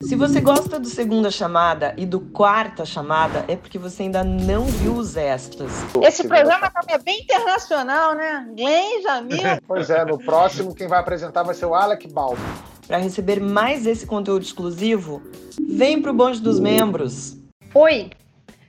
Se você gosta do Segunda Chamada e do Quarta Chamada, é porque você ainda não viu os extras. Esse programa também é bem internacional, né? Glenn, Jamil. Pois é, no próximo quem vai apresentar vai ser o Alec Baldwin. Para receber mais esse conteúdo exclusivo, vem pro bonde dos membros. Oi,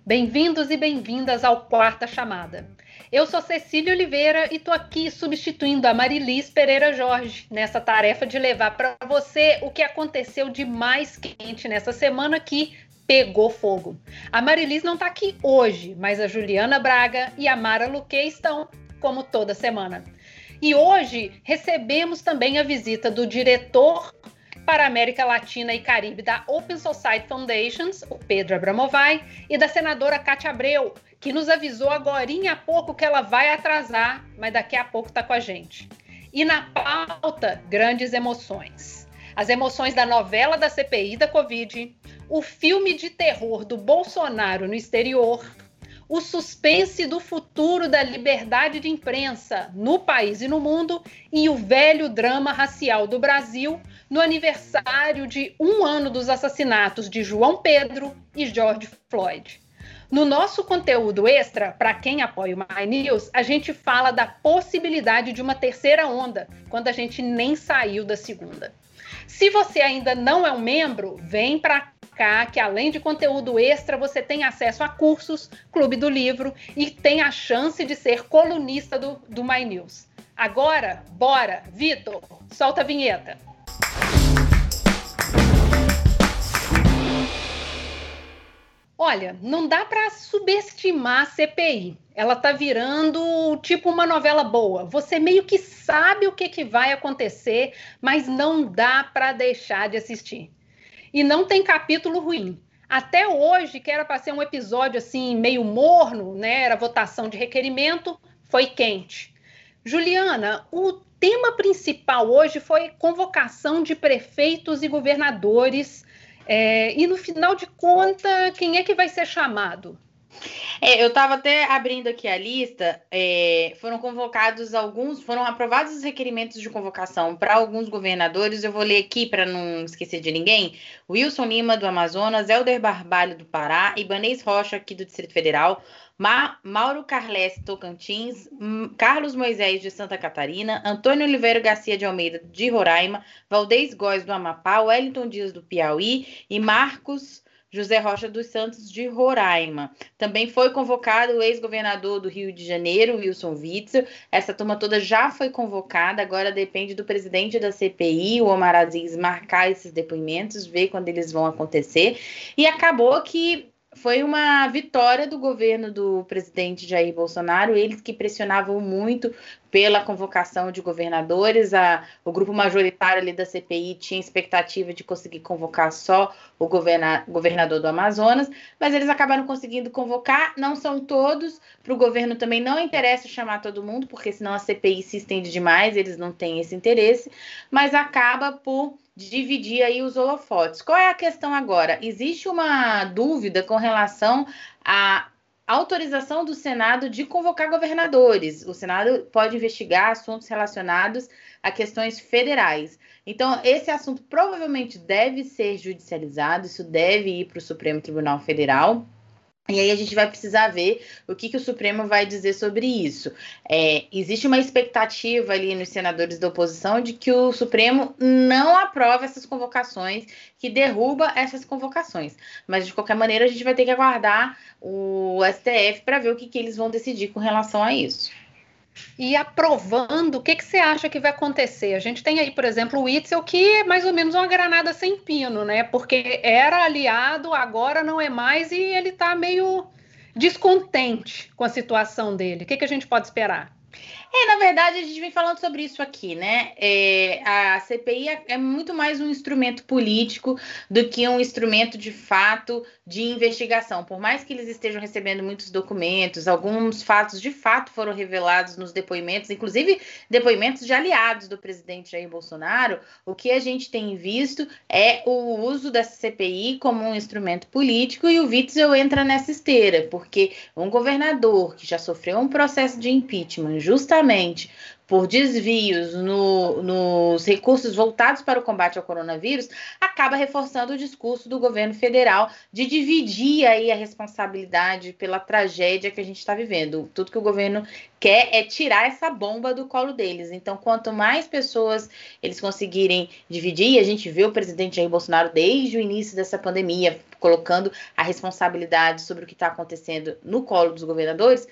bem-vindos e bem-vindas ao Quarta Chamada. Eu sou Cecília Oliveira e estou aqui substituindo a Marilis Pereira Jorge nessa tarefa de levar para você o que aconteceu de mais quente nessa semana que pegou fogo. A Marilis não está aqui hoje, mas a Juliana Braga e a Mara Luque estão, como toda semana. E hoje recebemos também a visita do diretor para a América Latina e Caribe da Open Society Foundations, o Pedro Abramovay, e da senadora Cátia Abreu, que nos avisou agora há pouco que ela vai atrasar, mas daqui a pouco está com a gente. E na pauta, grandes emoções. As emoções da novela da CPI da Covid, o filme de terror do Bolsonaro no exterior, o suspense do futuro da liberdade de imprensa no país e no mundo e o velho drama racial do Brasil no aniversário de um ano dos assassinatos de João Pedro e George Floyd. No nosso conteúdo extra, para quem apoia o My News, a gente fala da possibilidade de uma terceira onda, quando a gente nem saiu da segunda. Se você ainda não é um membro, vem para cá que além de conteúdo extra, você tem acesso a cursos, Clube do Livro e tem a chance de ser colunista do, do My News. Agora, bora! Vitor, solta a vinheta. Olha, não dá para subestimar a CPI. Ela tá virando tipo uma novela boa. Você meio que sabe o que, que vai acontecer, mas não dá para deixar de assistir. E não tem capítulo ruim. Até hoje, que era para ser um episódio assim meio morno, né? Era votação de requerimento, foi quente. Juliana, o tema principal hoje foi convocação de prefeitos e governadores é, e no final de contas, quem é que vai ser chamado? É, eu estava até abrindo aqui a lista. É, foram convocados alguns, foram aprovados os requerimentos de convocação para alguns governadores. Eu vou ler aqui para não esquecer de ninguém: Wilson Lima, do Amazonas, Helder Barbalho, do Pará, Ibanês Rocha, aqui do Distrito Federal, Ma Mauro Carles Tocantins, Carlos Moisés de Santa Catarina, Antônio Oliveira Garcia de Almeida de Roraima, Valdez Góes do Amapá, Wellington Dias do Piauí e Marcos José Rocha dos Santos de Roraima. Também foi convocado o ex-governador do Rio de Janeiro, Wilson Witzel. Essa turma toda já foi convocada, agora depende do presidente da CPI, o Omar Aziz, marcar esses depoimentos, ver quando eles vão acontecer. E acabou que foi uma vitória do governo do presidente Jair Bolsonaro, eles que pressionavam muito pela convocação de governadores, a, o grupo majoritário ali da CPI tinha expectativa de conseguir convocar só o governa, governador do Amazonas, mas eles acabaram conseguindo convocar, não são todos, para o governo também não interessa chamar todo mundo, porque senão a CPI se estende demais, eles não têm esse interesse, mas acaba por dividir aí os holofotes. Qual é a questão agora? Existe uma dúvida com relação à autorização do Senado de convocar governadores. O Senado pode investigar assuntos relacionados a questões federais. Então, esse assunto provavelmente deve ser judicializado, isso deve ir para o Supremo Tribunal Federal. E aí a gente vai precisar ver o que, que o Supremo vai dizer sobre isso. É, existe uma expectativa ali nos senadores da oposição de que o Supremo não aprove essas convocações, que derruba essas convocações. Mas de qualquer maneira a gente vai ter que aguardar o STF para ver o que, que eles vão decidir com relação a isso e aprovando, o que, que você acha que vai acontecer? A gente tem aí, por exemplo, o Itzel, que é mais ou menos uma granada sem pino, né? Porque era aliado, agora não é mais, e ele está meio descontente com a situação dele. O que, que a gente pode esperar? É, na verdade, a gente vem falando sobre isso aqui, né? É, a CPI é, é muito mais um instrumento político do que um instrumento de fato de investigação. Por mais que eles estejam recebendo muitos documentos, alguns fatos de fato foram revelados nos depoimentos, inclusive depoimentos de aliados do presidente Jair Bolsonaro, o que a gente tem visto é o uso dessa CPI como um instrumento político e o Witzel entra nessa esteira, porque um governador que já sofreu um processo de impeachment justamente por desvios no, nos recursos voltados para o combate ao coronavírus, acaba reforçando o discurso do governo federal de dividir aí a responsabilidade pela tragédia que a gente está vivendo. Tudo que o governo quer é tirar essa bomba do colo deles. Então, quanto mais pessoas eles conseguirem dividir, a gente vê o presidente Jair Bolsonaro desde o início dessa pandemia colocando a responsabilidade sobre o que está acontecendo no colo dos governadores,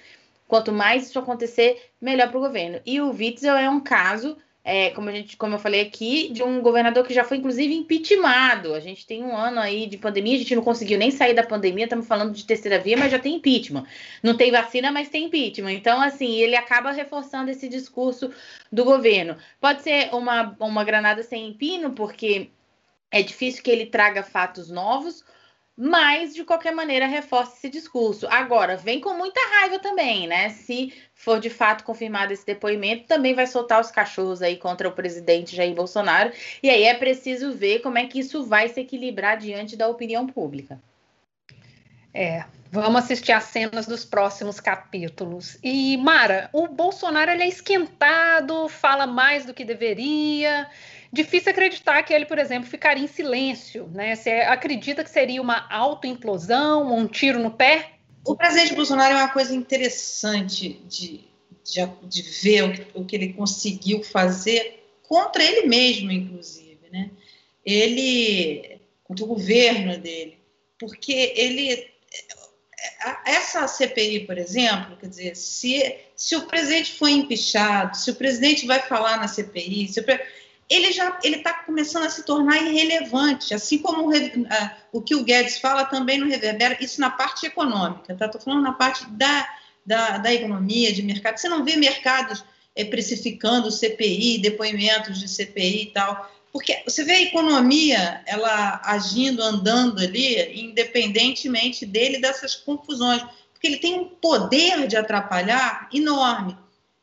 Quanto mais isso acontecer, melhor para o governo. E o Witzel é um caso, é, como, a gente, como eu falei aqui, de um governador que já foi, inclusive, impeachmentado. A gente tem um ano aí de pandemia, a gente não conseguiu nem sair da pandemia, estamos falando de terceira via, mas já tem impeachment. Não tem vacina, mas tem impeachment. Então, assim, ele acaba reforçando esse discurso do governo. Pode ser uma, uma granada sem pino, porque é difícil que ele traga fatos novos, mas de qualquer maneira reforça esse discurso. Agora, vem com muita raiva também, né? Se for de fato confirmado esse depoimento, também vai soltar os cachorros aí contra o presidente Jair Bolsonaro. E aí é preciso ver como é que isso vai se equilibrar diante da opinião pública. É, vamos assistir às cenas dos próximos capítulos. E, Mara, o Bolsonaro ele é esquentado, fala mais do que deveria difícil acreditar que ele, por exemplo, ficaria em silêncio. Né? Você acredita que seria uma autoimplosão, um tiro no pé? O presidente Bolsonaro é uma coisa interessante de, de, de ver o, o, que ele conseguiu fazer contra ele mesmo, inclusive. Né? Ele, contra o governo dele, porque ele essa CPI, por exemplo, quer dizer, se, se o presidente foi empichado, se o presidente vai falar na CPI, se o, ele já ele está começando a se tornar irrelevante, assim como o, o, que o Guedes fala também no reverbera, isso na parte econômica, tá? Estou falando na parte da, da, da, economia, de mercado. Você não vê mercados é, precificando CPI, depoimentos de CPI e tal, porque você vê a economia ela agindo, andando ali, independentemente dele dessas confusões, porque ele tem um poder de atrapalhar enorme.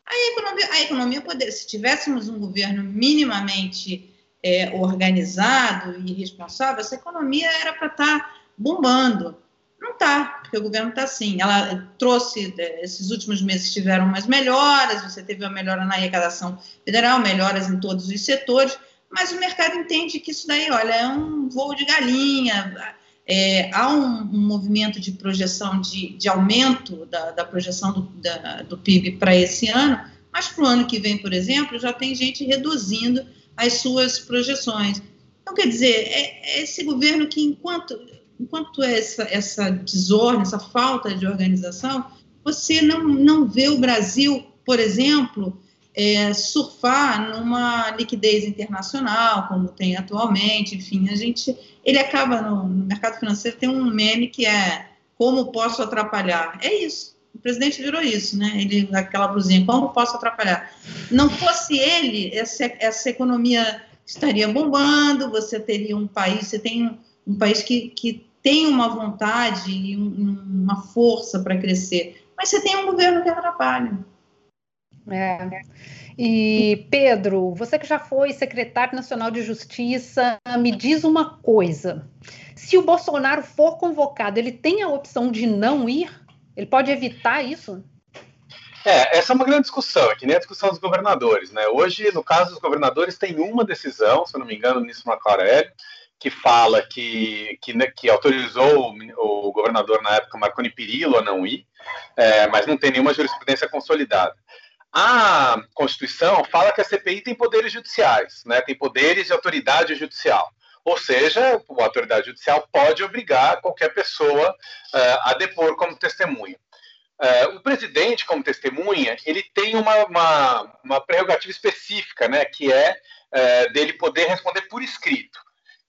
A economia, a economia poder, se tivéssemos um governo minimamente é, organizado e responsável, essa economia era para estar tá bombando. Não está, porque o governo está assim. Ela trouxe, é, esses últimos meses tiveram umas melhoras, você teve uma melhora na arrecadação federal, melhoras em todos os setores, mas o mercado entende que isso daí, olha, é um voo de galinha, é, há um, um, movimento de projeção de, de aumento da, da projeção do, da, do PIB para esse ano, mas para o ano que vem, por exemplo, já tem gente reduzindo as suas projeções. Então, quer dizer, é, é esse governo que, enquanto, enquanto essa, essa desordem, essa falta de organização, você não, não vê o Brasil, por exemplo, é, surfar numa liquidez internacional, como tem atualmente, enfim, a gente, ele acaba no, no, mercado financeiro, tem um meme que é como posso atrapalhar? É isso, o presidente virou isso, né, ele, aquela blusinha, como posso atrapalhar? Não fosse ele, essa, essa economia estaria bombando, você teria um país, você tem um, um país que, que tem uma vontade e um, uma força para crescer, mas você tem um governo que atrapalha. É. E Pedro, você que já foi secretário nacional de Justiça, me diz uma coisa: se o Bolsonaro for convocado, ele tem a opção de não ir? Ele pode evitar isso? É, essa é uma grande discussão, é que nem a discussão dos governadores, né? Hoje, no caso dos governadores, tem uma decisão, se eu não me engano, nisso Marco Aurélio, que fala que, que, né, que autorizou o, o, governador na época, Marconi Perillo, a não ir, é, mas não tem nenhuma jurisprudência consolidada. A Constituição fala que a CPI tem poderes judiciais, né? tem poderes de autoridade judicial. Ou seja, a autoridade judicial pode obrigar qualquer pessoa uh, a depor como testemunha. Uh, o presidente, como testemunha, ele tem uma, uma, uma prerrogativa específica, né, que é uh, dele poder responder por escrito.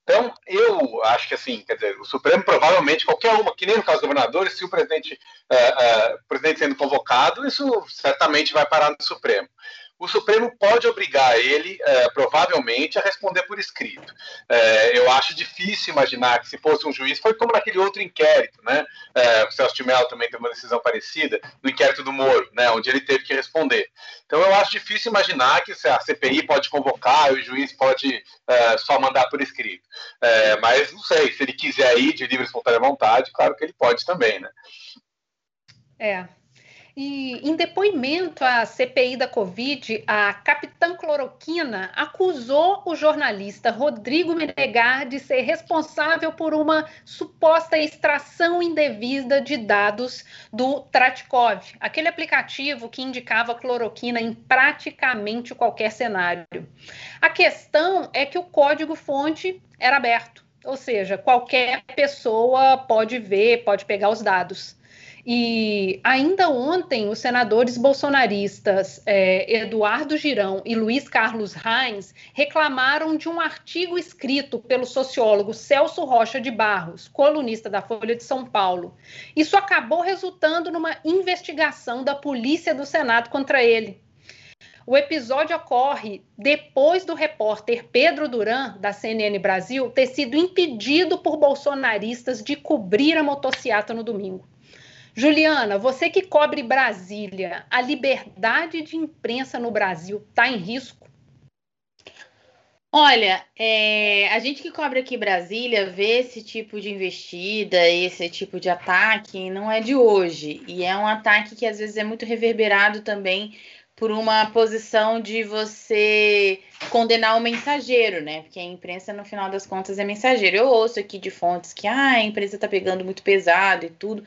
Então, eu acho que assim, quer dizer, o Supremo provavelmente, qualquer uma, que nem no caso do governador, se o presidente, uh, uh, presidente sendo convocado, isso certamente vai parar no Supremo o Supremo pode obrigar ele, é, provavelmente, a responder por escrito. É, eu acho difícil imaginar que se fosse um juiz, foi como naquele outro inquérito, né? É, o Celso de Mello também teve uma decisão parecida, no inquérito do Moro, né? onde ele teve que responder. Então eu acho difícil imaginar que a CPI pode convocar e o juiz pode só mandar por escrito. Mas não sei, se ele quiser ir de livre e espontânea vontade, claro que ele pode também, né? É, E em depoimento à CPI da Covid, a capitã cloroquina acusou o jornalista Rodrigo Menegar de ser responsável por uma suposta extração indevida de dados do Tratkov, aquele aplicativo que indicava cloroquina em praticamente qualquer cenário. A questão é que o código-fonte era aberto, ou seja, qualquer pessoa pode ver, pode pegar os dados. E ainda ontem, os senadores bolsonaristas é, Eduardo Girão e Luiz Carlos Reins reclamaram de um artigo escrito pelo sociólogo Celso Rocha de Barros, colunista da Folha de São Paulo. Isso acabou resultando numa investigação da Polícia do Senado contra ele. O episódio ocorre depois do repórter Pedro Duran, da CNN Brasil, ter sido impedido por bolsonaristas de cobrir a motociata no domingo. Juliana, você que cobre Brasília, a liberdade de imprensa no Brasil está em risco? Olha, é, a gente que cobre aqui Brasília vê esse tipo de investida, esse tipo de ataque, não é de hoje. E é um ataque que às vezes é muito reverberado também por uma posição de você condenar o mensageiro, né? Porque a imprensa, no final das contas, é mensageiro. Eu ouço aqui de fontes que ah, a imprensa está pegando muito pesado e tudo.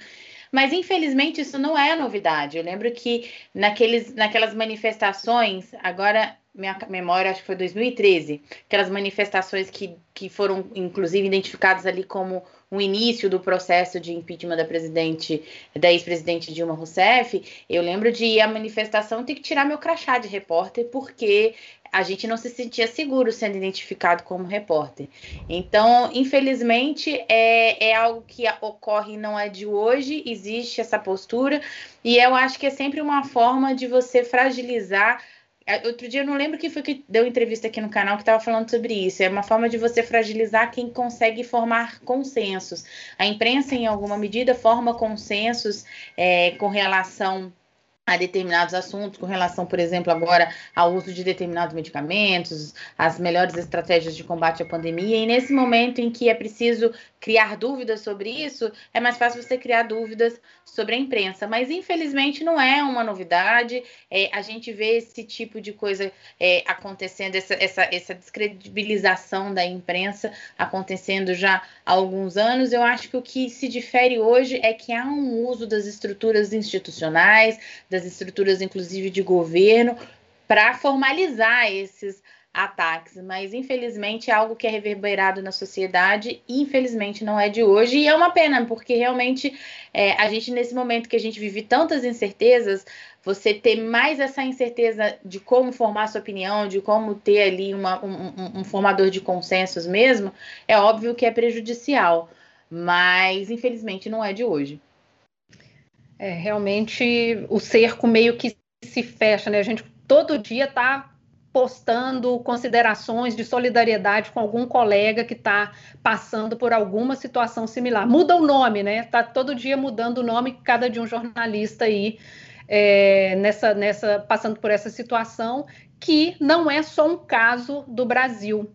Mas infelizmente isso não é novidade. Eu lembro que naqueles, naquelas manifestações, agora minha memória acho que foi 2013, aquelas manifestações que, que foram inclusive identificadas ali como o início do processo de impeachment da presidente, da ex-presidente Dilma Rousseff, eu lembro de ir à manifestação ter que tirar meu crachá de repórter, porque a gente não se sentia seguro sendo identificado como repórter. Então, infelizmente, é, é algo que ocorre não é de hoje, existe essa postura, e eu acho que é sempre uma forma de você fragilizar é, outro dia eu não lembro quem foi que deu entrevista aqui no canal que estava falando sobre isso. É uma forma de você fragilizar quem consegue formar consensos. A imprensa, em alguma medida, forma consensos é, com relação a determinados assuntos, com relação, por exemplo, agora ao uso de determinados medicamentos, as melhores estratégias de combate à pandemia. E nesse momento em que é preciso criar dúvidas sobre isso, é mais fácil você criar dúvidas sobre a imprensa. Mas infelizmente não é uma novidade. É, a gente vê esse tipo de coisa é, acontecendo, essa, essa, essa descredibilização da imprensa acontecendo já há alguns anos. Eu acho que o que se difere hoje é que há um uso das estruturas institucionais, das das estruturas, inclusive de governo, para formalizar esses ataques, mas infelizmente é algo que é reverberado na sociedade. E infelizmente não é de hoje. E é uma pena porque realmente é, a gente nesse momento que a gente vive tantas incertezas, você ter mais essa incerteza de como formar sua opinião, de como ter ali uma, um, um formador de consensos mesmo, é óbvio que é prejudicial, mas infelizmente não é de hoje. É, realmente o cerco meio que se fecha, né? A gente todo dia está postando considerações de solidariedade com algum colega que está passando por alguma situação similar. Muda o nome, né? Está todo dia mudando o nome cada de um jornalista aí é, nessa, nessa passando por essa situação que não é só um caso do Brasil.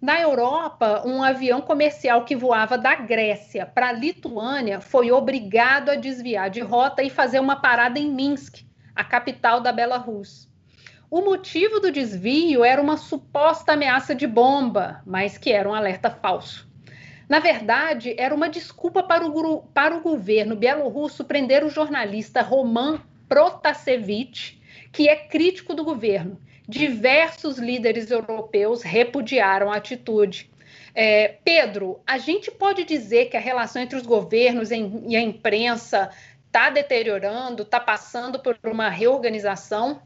Na Europa, um avião comercial que voava da Grécia para a Lituânia foi obrigado a desviar de rota e fazer uma parada em Minsk, a capital da Belarus. O motivo do desvio era uma suposta ameaça de bomba, mas que era um alerta falso. Na verdade, era uma desculpa para o, para o governo bielorrusso prender o jornalista Roman Protasevich, que é crítico do governo diversos líderes europeus repudiaram a atitude. É, Pedro, a gente pode dizer que a relação entre os governos e a imprensa está deteriorando, está passando por uma reorganização?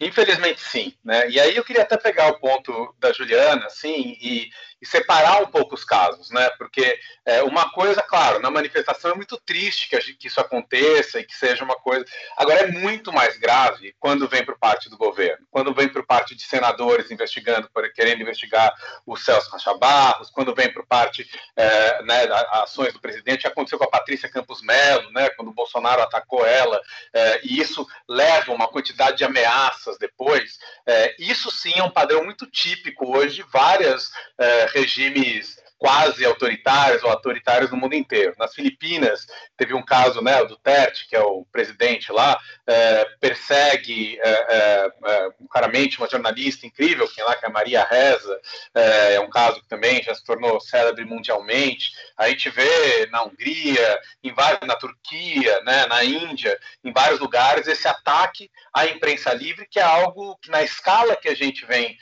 Infelizmente, sim. Né? E aí eu queria até pegar o ponto da Juliana, assim, e e separar um pouco os casos, né? Porque é, uma coisa, claro, na manifestação é muito triste que, gente, que, isso aconteça e que seja uma coisa. Agora é muito mais grave quando vem por parte do governo, quando vem por parte de senadores investigando, querendo investigar o Celso Racha Barros, quando vem por parte é, né, ações do presidente, aconteceu com a Patrícia Campos Melo, né? Quando o Bolsonaro atacou ela, é, e isso leva uma quantidade de ameaças depois. É, isso sim é um padrão muito típico hoje de várias é, regimes quase autoritários ou autoritários no mundo inteiro. Nas Filipinas, teve um caso, né, o Duterte, que é o presidente lá, é, persegue é, é, é claramente uma jornalista incrível, que é lá, que é a Maria Reza, é, é, um caso que também já se tornou célebre mundialmente. A gente vê na Hungria, em vários, na Turquia, né, na Índia, em vários lugares, esse ataque à imprensa livre, que é algo que, na escala que a gente vem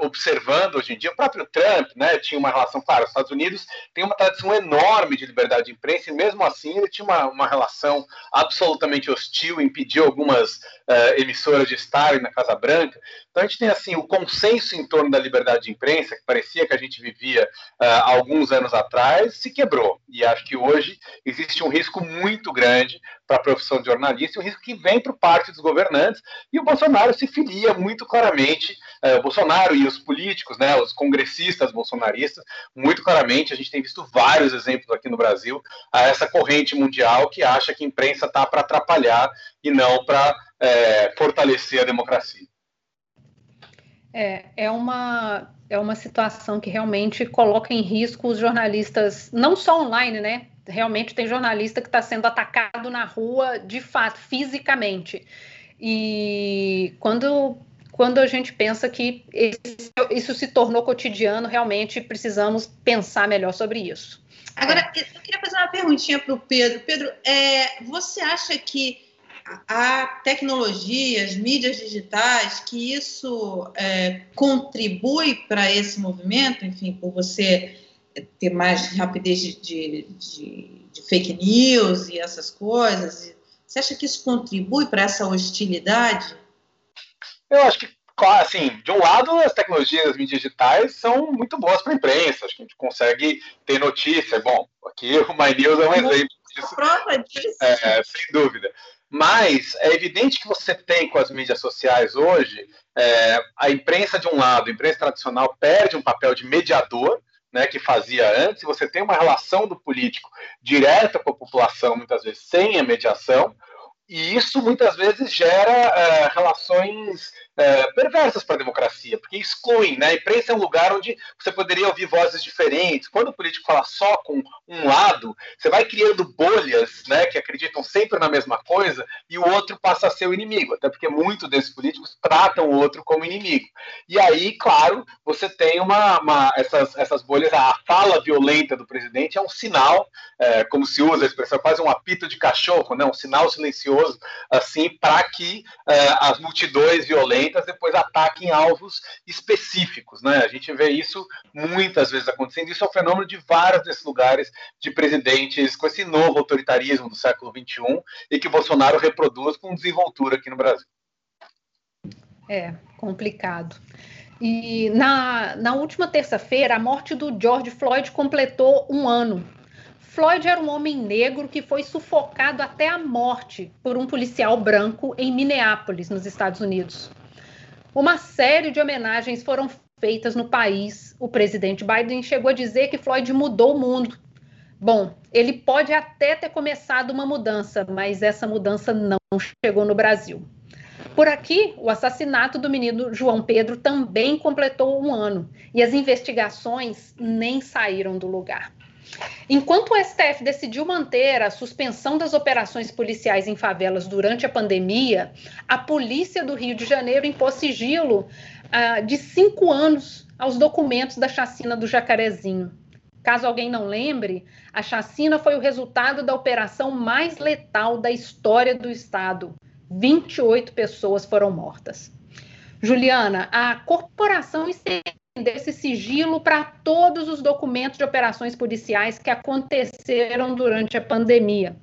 observando hoje em dia, o próprio Trump né, tinha uma relação, claro, Estados Unidos tem uma tradição enorme de liberdade de imprensa, e mesmo assim ele tinha uma, uma relação absolutamente hostil, impediu algumas uh, emissoras de estarem na Casa Branca. Então a gente tem assim o consenso em torno da liberdade de imprensa, que parecia que a gente vivia uh, alguns anos atrás, se quebrou. E acho que hoje existe um risco muito grande para a profissão de jornalista, um risco que vem por parte dos governantes, e o Bolsonaro se filia muito claramente, uh, Bolsonaro e os políticos, né, os congressistas bolsonaristas, muito claramente, a gente tem visto vários exemplos aqui no Brasil, a essa corrente mundial que acha que a imprensa está para atrapalhar e não para é, fortalecer a democracia. É, é uma, é uma situação que realmente coloca em risco os jornalistas, não só online, né? Realmente tem jornalista que está sendo atacado na rua, de fato, fisicamente. E quando, quando a gente pensa que isso se tornou cotidiano, realmente precisamos pensar melhor sobre isso. Agora, é. eu queria fazer uma perguntinha para o Pedro. Pedro, é, você acha que a tecnologia, as mídias digitais, que isso é, contribui para esse movimento, enfim, por você ter mais rapidez de, de, de, de fake news e essas coisas? Você acha que isso contribui para essa hostilidade? Eu acho que, assim, de um lado, as tecnologias, as mídias digitais são muito boas para a imprensa, acho que a gente consegue ter notícia. Bom, aqui o My News é um exemplo disso. Prova disso. É, sem dúvida. Mas é evidente que você tem com as mídias sociais hoje, é, a imprensa de um lado, a imprensa tradicional perde um papel de mediador, né, que fazia antes, você tem uma relação do político direta com a população, muitas vezes sem a mediação, e isso muitas vezes gera é, relações é, perversas para a democracia, porque excluem, né? A imprensa é um lugar onde você poderia ouvir vozes diferentes. Quando o político fala só com um lado, você vai criando bolhas, né, que acreditam sempre na mesma coisa, e o outro passa a ser o inimigo, até porque muitos desses políticos tratam o outro como inimigo. E aí, claro, você tem uma, uma essas, essas bolhas, a fala violenta do presidente é um sinal, é, como se usa a expressão, quase um apito de cachorro, né, um sinal silencioso, assim, para que é, as multidões violentas depois ataquem alvos específicos. Né? A gente vê isso muitas vezes acontecendo. Isso é um fenômeno de vários desses lugares de presidentes com esse novo autoritarismo do século XXI e que Bolsonaro reproduz com desenvoltura aqui no Brasil. É, complicado. E na, na última terça-feira, a morte do George Floyd completou um ano. Floyd era um homem negro que foi sufocado até a morte por um policial branco em Minneapolis, nos Estados Unidos. Uma série de homenagens foram feitas no país. O presidente Biden chegou a dizer que Floyd mudou o mundo. Bom, ele pode até ter começado uma mudança, mas essa mudança não chegou no Brasil. Por aqui, o assassinato do menino João Pedro também completou um ano e as investigações nem saíram do lugar. Enquanto o STF decidiu manter a suspensão das operações policiais em favelas durante a pandemia, a polícia do Rio de Janeiro impôs sigilo uh, de cinco anos aos documentos da chacina do Jacarezinho. Caso alguém não lembre, a chacina foi o resultado da operação mais letal da história do Estado. 28 pessoas foram mortas. Juliana, a corporação desse sigilo para todos os documentos de operações policiais que aconteceram durante a pandemia.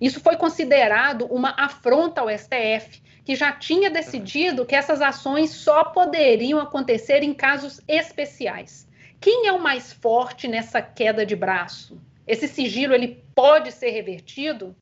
Isso foi considerado uma afronta ao STF, que já tinha decidido que essas ações só poderiam acontecer em casos especiais. Quem é o mais forte nessa queda de braço? Esse sigilo ele pode ser revertido?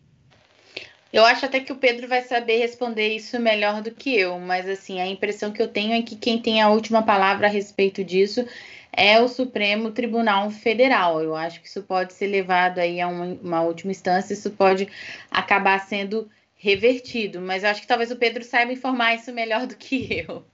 Eu acho até que o Pedro vai saber responder isso melhor do que eu, mas assim, a impressão que eu tenho é que quem tem a última palavra a respeito disso é o Supremo Tribunal Federal. Eu acho que isso pode ser levado aí a uma, uma última instância, isso pode acabar sendo revertido, mas eu acho que talvez o Pedro saiba informar isso melhor do que eu.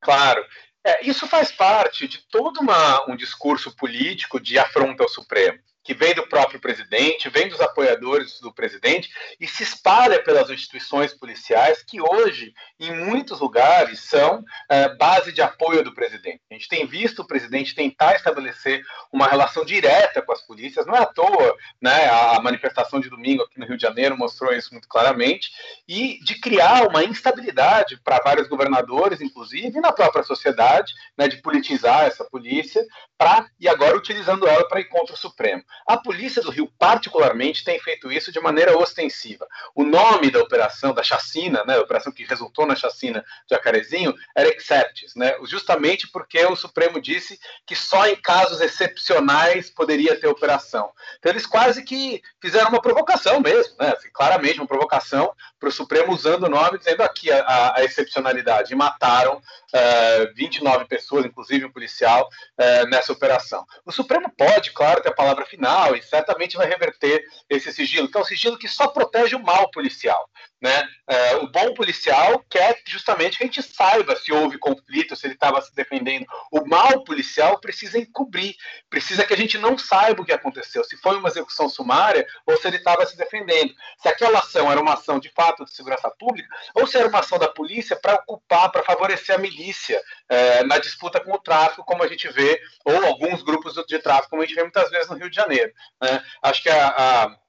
Claro. É, isso faz parte de todo uma, um discurso político de afronta ao Supremo que vem do próprio presidente, vem dos apoiadores do presidente e se espalha pelas instituições policiais que hoje, em muitos lugares, são é, base de apoio do presidente. A gente tem visto o presidente tentar estabelecer uma relação direta com as polícias, não é à toa, né? A manifestação de domingo aqui no Rio de Janeiro mostrou isso muito claramente, e de criar uma instabilidade para vários governadores, inclusive, e na própria sociedade, né, de politizar essa polícia, pra, e agora utilizando ela para ir contra o Supremo. A polícia do Rio, particularmente, tem feito isso de maneira ostensiva. O nome da operação, da chacina, né, a operação que resultou na chacina de Jacarezinho, era Exceptis, né, justamente porque o Supremo disse que só em casos excepcionais poderia ter operação. Então, eles quase que fizeram uma provocação mesmo, né, assim, claramente uma provocação para o Supremo usando o nome, dizendo aqui a, a, a excepcionalidade. E mataram uh, eh, 29 pessoas, inclusive um policial, uh, nessa operação. O Supremo pode, claro, ter a palavra final e certamente vai reverter esse sigilo, que é um sigilo que só protege o mal policial. Né? É, o bom policial quer justamente que a gente saiba se houve conflito, se ele estava se defendendo. O mal policial precisa encobrir, precisa que a gente não saiba o que aconteceu, se foi uma execução sumária ou se ele estava se defendendo. Se aquela ação era uma ação de fato de segurança pública ou se era uma ação da polícia para ocupar, para favorecer a milícia é, na disputa com o tráfico, como a gente vê, ou alguns grupos de tráfico, como a gente vê muitas vezes no Rio de Janeiro. Né? Acho que a, a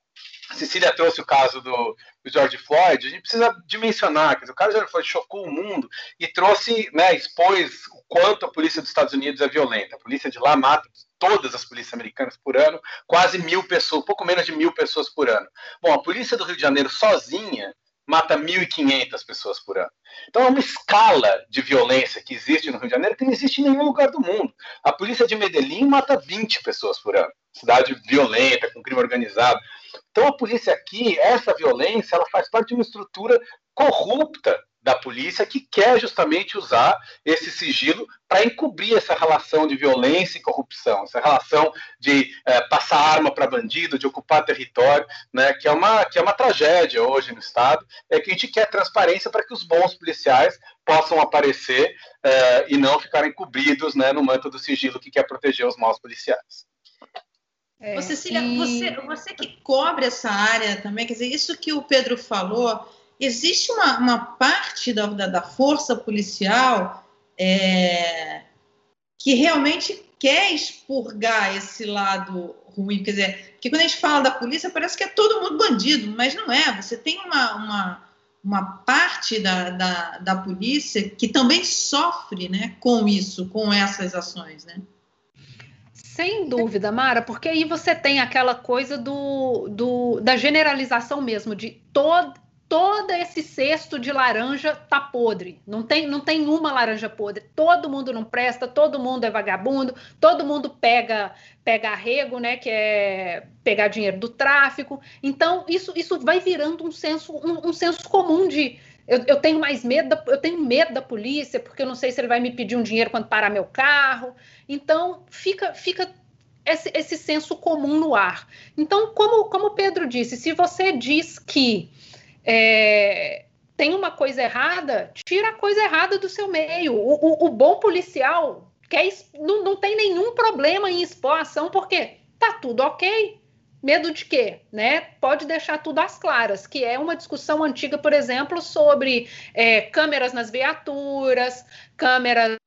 Cecília trouxe o caso do, do, George Floyd, a gente precisa dimensionar, dizer, o caso do George Floyd chocou o mundo e trouxe, né, expôs o quanto a polícia dos Estados Unidos é violenta. A polícia de lá mata todas as polícias americanas por ano, quase mil pessoas, pouco menos de mil pessoas por ano. Bom, a polícia do Rio de Janeiro sozinha mata 1.500 pessoas por ano. Então é uma escala de violência que existe no Rio de Janeiro que não existe em nenhum lugar do mundo. A polícia de Medellín mata 20 pessoas por ano. Cidade violenta, com crime organizado. Então a polícia aqui, essa violência, ela faz parte de uma estrutura corrupta da polícia que quer justamente usar esse sigilo para encobrir essa relação de violência e corrupção, essa relação de é, passar arma para bandido, de ocupar território, né, que é uma que é uma tragédia hoje no estado, é que a gente quer transparência para que os bons policiais possam aparecer é, e não ficarem cobridos né, no manto do sigilo que quer proteger os maus policiais. É, Cecília, e... você, você que cobre essa área também, quer dizer, isso que o Pedro falou existe uma, uma parte da, da, da força policial é, que realmente quer expurgar esse lado ruim. Quer dizer, porque quando a gente fala da polícia, parece que é todo mundo bandido, mas não é. Você tem uma, uma, uma parte da, da, da polícia que também sofre né, com isso, com essas ações, né? Sem dúvida, Mara, porque aí você tem aquela coisa do, do da generalização mesmo, de todo, todo esse cesto de laranja tá podre. Não tem, não tem uma laranja podre. Todo mundo não presta, todo mundo é vagabundo, todo mundo pega pega arrego, né, que é pegar dinheiro do tráfico. Então, isso, isso vai virando um senso, um, um senso comum de eu, eu, tenho mais medo, da, eu tenho medo da polícia, porque eu não sei se ele vai me pedir um dinheiro quando parar meu carro. Então, fica, fica esse, esse senso comum no ar. Então, como, como o Pedro disse, se você diz que é, tem uma coisa errada, tira a coisa errada do seu meio. O, o, o bom policial quer, não, não tem nenhum problema em expor a ação, porque tá tudo ok. Medo de quê? Né? Pode deixar tudo às claras, que é uma discussão antiga, por exemplo, sobre é, câmeras nas viaturas, câmeras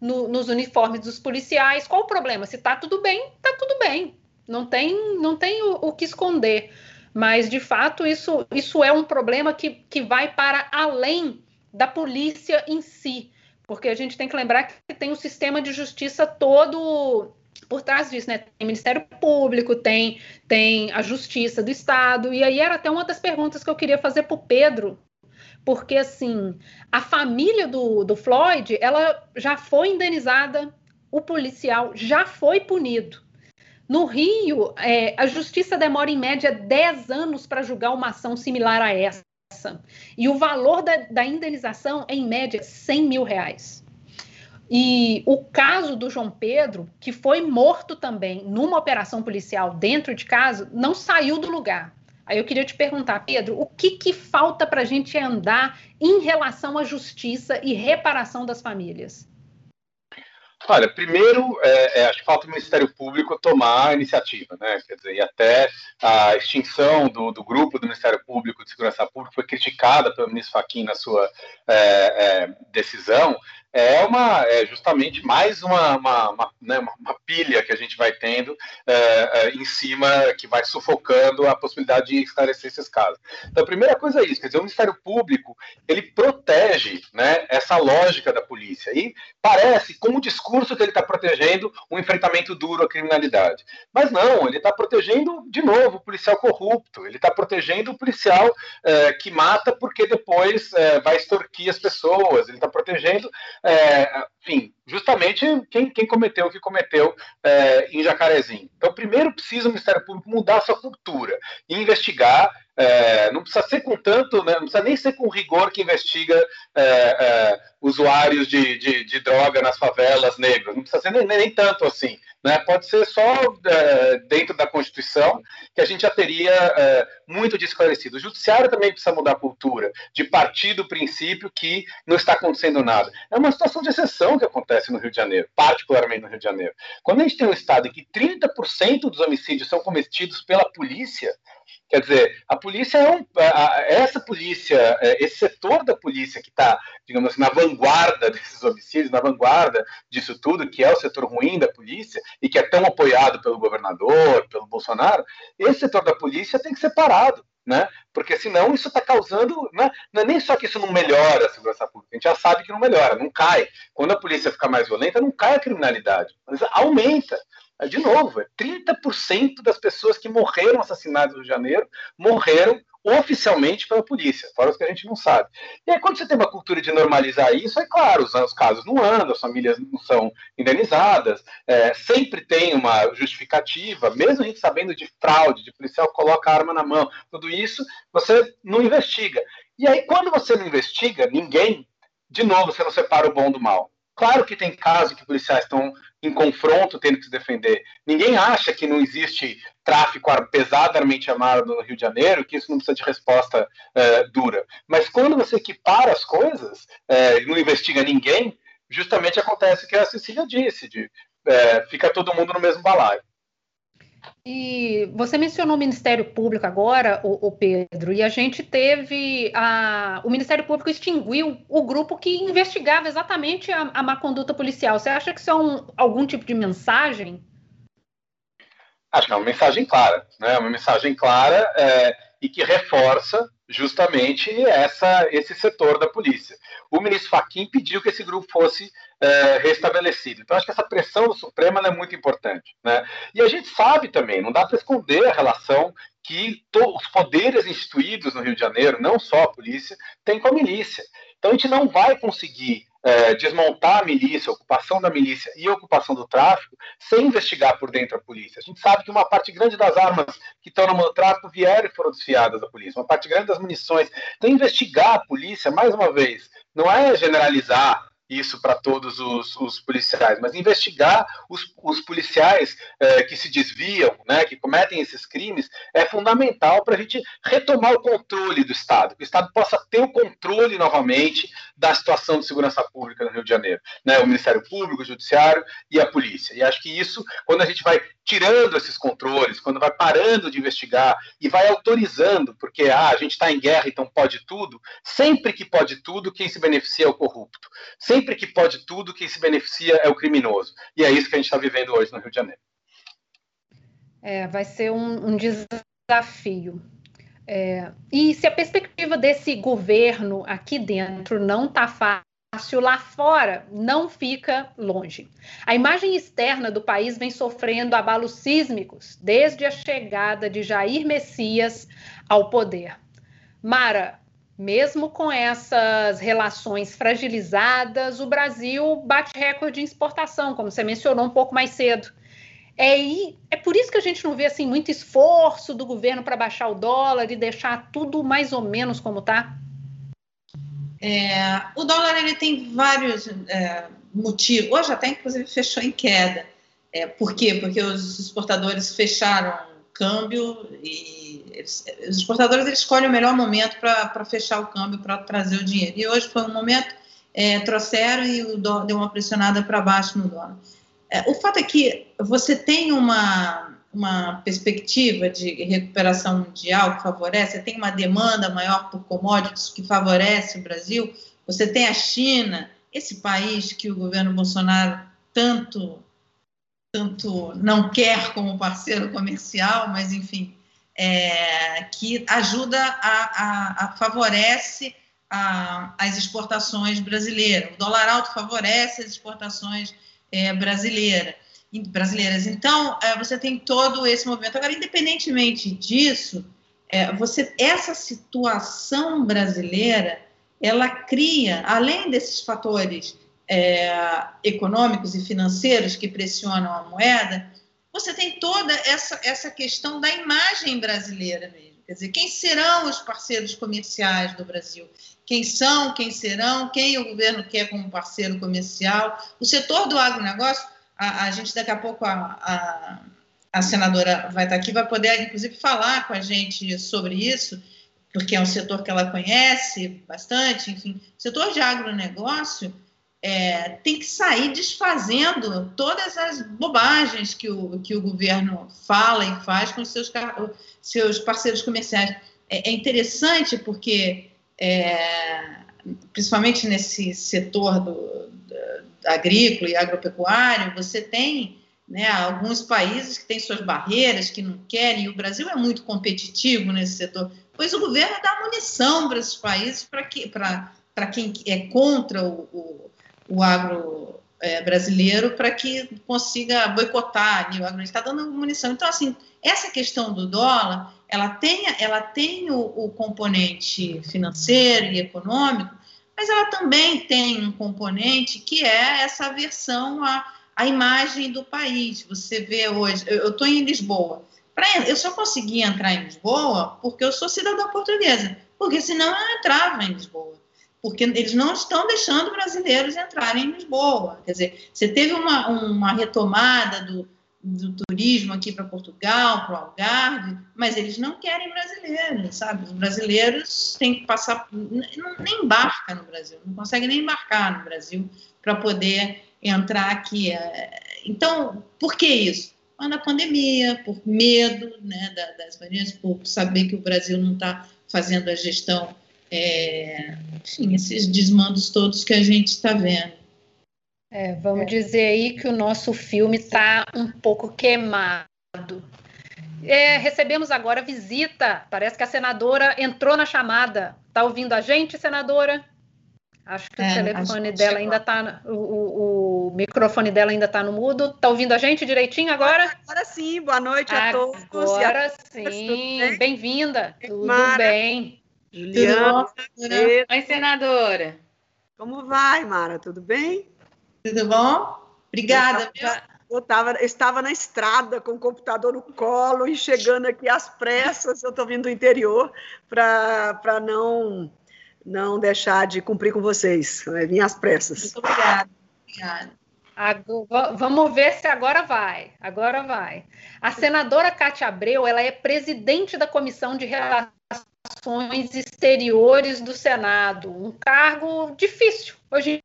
no, nos uniformes dos policiais. Qual o problema? Se tá tudo bem, tá tudo bem. Não tem, não tem o, o que esconder. Mas, de fato, isso, isso é um problema que, que vai para além da polícia em si, porque a gente tem que lembrar que tem um sistema de justiça todo por trás disso, né? Tem Ministério Público, tem, tem a Justiça do Estado, e aí era até uma das perguntas que eu queria fazer para o Pedro, porque assim, a família do, do Floyd, ela já foi indenizada, o policial já foi punido. No Rio, é, a justiça demora em média 10 anos para julgar uma ação similar a essa. E o valor da, da indenização é, em média, 100 mil reais. E o caso do João Pedro, que foi morto também numa operação policial dentro de casa, não saiu do lugar. Aí eu queria te perguntar, Pedro, o que, que falta para a gente andar em relação à justiça e reparação das famílias? Olha, primeiro, é, é, acho que falta o Ministério Público tomar a iniciativa, né? Quer dizer, e até a extinção do, do grupo do Ministério Público de Segurança Pública foi criticada pelo ministro Fachin na sua é, é decisão, é uma é justamente mais uma, uma, uma, né, uma, pilha que a gente vai tendo é, é, em cima que vai sufocando a possibilidade de esclarecer esses casos. Então, a primeira coisa é isso, quer dizer, o Ministério Público ele protege né, essa lógica da polícia. E parece, com o discurso que ele está protegendo um enfrentamento duro à criminalidade, mas não, ele está protegendo de novo o policial corrupto, ele está protegendo o policial é, que mata porque depois é, vai extorquir as pessoas, ele está protegendo é, enfim, justamente quem, quem, cometeu o que cometeu é, em Jacarezinho. Então, primeiro precisa o Ministério Público mudar sua cultura e investigar. É, não precisa ser com tanto, né, não precisa nem ser com rigor que investiga é, é usuários de, de, de, droga nas favelas negras, não precisa ser nem, nem tanto assim. Né? Pode ser só é, dentro da Constituição que a gente já teria é, muito desclarecido. O Judiciário também precisa mudar a cultura, de partir do princípio que não está acontecendo nada. É uma situação de exceção que acontece no Rio de Janeiro, particularmente no Rio de Janeiro. Quando a gente tem um estado em que 30% dos homicídios são cometidos pela polícia, Quer dizer, a polícia é um, a, essa polícia, é, esse setor da polícia que está, digamos assim, na vanguarda desses homicídios, na vanguarda disso tudo, que é o setor ruim da polícia e que é tão apoiado pelo governador, pelo Bolsonaro, esse setor da polícia tem que ser parado. Né? Porque senão isso está causando. Né? Não é nem só que isso não melhora a segurança pública, a gente já sabe que não melhora, não cai. Quando a polícia fica mais violenta, não cai a criminalidade, mas aumenta. De novo, 30% das pessoas que morreram assassinadas no Rio de Janeiro morreram oficialmente pela polícia, fora os que a gente não sabe. E aí, quando você tem uma cultura de normalizar isso, é claro, os, os casos não andam, as famílias não são indenizadas, é, sempre tem uma justificativa, mesmo a gente sabendo de fraude, de policial coloca a arma na mão, tudo isso, você não investiga. E aí, quando você não investiga ninguém, de novo, você não separa o bom do mal. Claro que tem casos que policiais estão em confronto, tendo que se defender. Ninguém acha que não existe tráfico pesadamente armado no Rio de Janeiro, que isso não precisa de resposta é, dura. Mas quando você equipara as coisas é, não investiga ninguém, justamente acontece o que a Cecília disse, de, é, fica todo mundo no mesmo balaio. E você mencionou o Ministério Público agora, o, o Pedro, e a gente teve a, o Ministério Público extinguiu o grupo que investigava exatamente a, a má conduta policial. Você acha que isso é um, algum tipo de mensagem? Acho que é uma mensagem clara, né? Uma mensagem clara é, e que reforça justamente essa, esse setor da polícia. O ministro Fachin pediu que esse grupo fosse é, restabelecido. Então, acho que essa pressão do Supremo é muito importante. Né? E a gente sabe também, não dá para esconder a relação que os poderes instituídos no Rio de Janeiro, não só a polícia, têm com a milícia. Então, a gente não vai conseguir é, desmontar a milícia, a ocupação da milícia e a ocupação do tráfico sem investigar por dentro a polícia. A gente sabe que uma parte grande das armas que estão no do tráfico vieram e foram desfiadas da polícia, uma parte grande das munições. Então, investigar a polícia, mais uma vez, não é generalizar isso para todos os, os, policiais, mas investigar os, os policiais é, que se desviam, né, que cometem esses crimes, é fundamental para a gente retomar o controle do Estado, que o Estado possa ter o controle novamente da situação de segurança pública no Rio de Janeiro, né, o Ministério Público, o Judiciário e a polícia. E acho que isso, quando a gente vai tirando esses controles, quando vai parando de investigar e vai autorizando, porque ah, a gente está em guerra, então pode tudo, sempre que pode tudo, quem se beneficia é o corrupto. Sempre que pode tudo, quem se beneficia é o criminoso. E é isso que a gente está vivendo hoje no Rio de Janeiro. É, vai ser um, um desafio. É, e se a perspectiva desse governo aqui dentro não está fácil, fácil lá fora não fica longe. A imagem externa do país vem sofrendo abalos sísmicos desde a chegada de Jair Messias ao poder. Mara, mesmo com essas relações fragilizadas, o Brasil bate recorde em exportação, como você mencionou um pouco mais cedo. É, é por isso que a gente não vê assim muito esforço do governo para baixar o dólar e deixar tudo mais ou menos como está. É, o dólar ele tem vários é, motivos. Hoje até inclusive fechou em queda. É, por quê? Porque os exportadores fecharam câmbio e eles, os exportadores eles escolhem o melhor momento para fechar o câmbio para trazer o dinheiro. E hoje foi um momento é, trouxeram e o dólar deu uma pressionada para baixo no dólar. É, o fato é que você tem uma, uma perspectiva de recuperação mundial que favorece, você tem uma demanda maior por commodities que favorece o Brasil, você tem a China, esse país que o governo Bolsonaro tanto tanto não quer como parceiro comercial, mas enfim, é, que ajuda a, a, a favorece a, as exportações brasileiras. O dólar alto favorece as exportações é, brasileira, brasileiras. Então, é, você tem todo esse movimento. Agora, independentemente disso, é, você essa situação brasileira, ela cria, além desses fatores é, econômicos e financeiros que pressionam a moeda, você tem toda essa, essa questão da imagem brasileira mesmo. Quer dizer, quem serão os parceiros comerciais do Brasil? Quem são, quem serão, quem o governo quer como parceiro comercial? O setor do agronegócio, a, a gente daqui a pouco, a, a, a senadora vai estar aqui, vai poder, inclusive, falar com a gente sobre isso, porque é um setor que ela conhece bastante, enfim. O setor de agronegócio é, tem que sair desfazendo todas as bobagens que o, que o governo fala e faz com seus, seus parceiros comerciais. É, é interessante porque, é, principalmente nesse setor do, agrícola e agropecuário, você tem né, alguns países que têm suas barreiras, que não querem, e o Brasil é muito competitivo nesse setor, pois o governo dá munição para esses países para que, quem é contra o, o o agro é, brasileiro para que consiga boicotar ali, o agro está dando munição. Então, assim, essa questão do dólar, ela tem, ela tem o, o componente financeiro e econômico, mas ela também tem um componente que é essa aversão à, à imagem do país. Você vê hoje, eu estou em Lisboa, pra, eu só consegui entrar em Lisboa porque eu sou cidadã portuguesa, porque senão eu entrava em Lisboa porque eles não estão deixando brasileiros entrarem em Lisboa. Quer dizer, você teve uma, uma retomada do, do turismo aqui para Portugal, para o Algarve, mas eles não querem brasileiros, sabe? Os brasileiros têm que passar, nem embarca no Brasil, não conseguem nem embarcar no Brasil para poder entrar aqui. Então, por que isso? Na pandemia, por medo né, das variantes, por saber que o Brasil não está fazendo a gestão é, enfim, esses desmandos todos que a gente está vendo. É, vamos é. dizer aí que o nosso filme está um pouco queimado. É, recebemos agora visita. Parece que a senadora entrou na chamada. Está ouvindo a gente, senadora? Acho que o é, telefone dela chegou. ainda está. O, o, o, microfone dela ainda está no mudo. Está ouvindo a gente direitinho agora? Agora sim, boa noite a agora todos. Agora sim, bem-vinda. Tudo Mara. bem. Juliana. Oi, senadora. Como vai, Mara? Tudo bem? Tudo bom? Obrigada. Eu, tava, eu estava na estrada com o computador no colo e chegando aqui às pressas. Eu estou vindo do interior para não, não deixar de cumprir com vocês. Né? Vim às pressas. Muito obrigada. Obrigada. Agora, vamos ver se agora vai. Agora vai. A senadora Cátia Abreu, ela é presidente da Comissão de Relações Relações Exteriores do Senado, um cargo difícil hoje.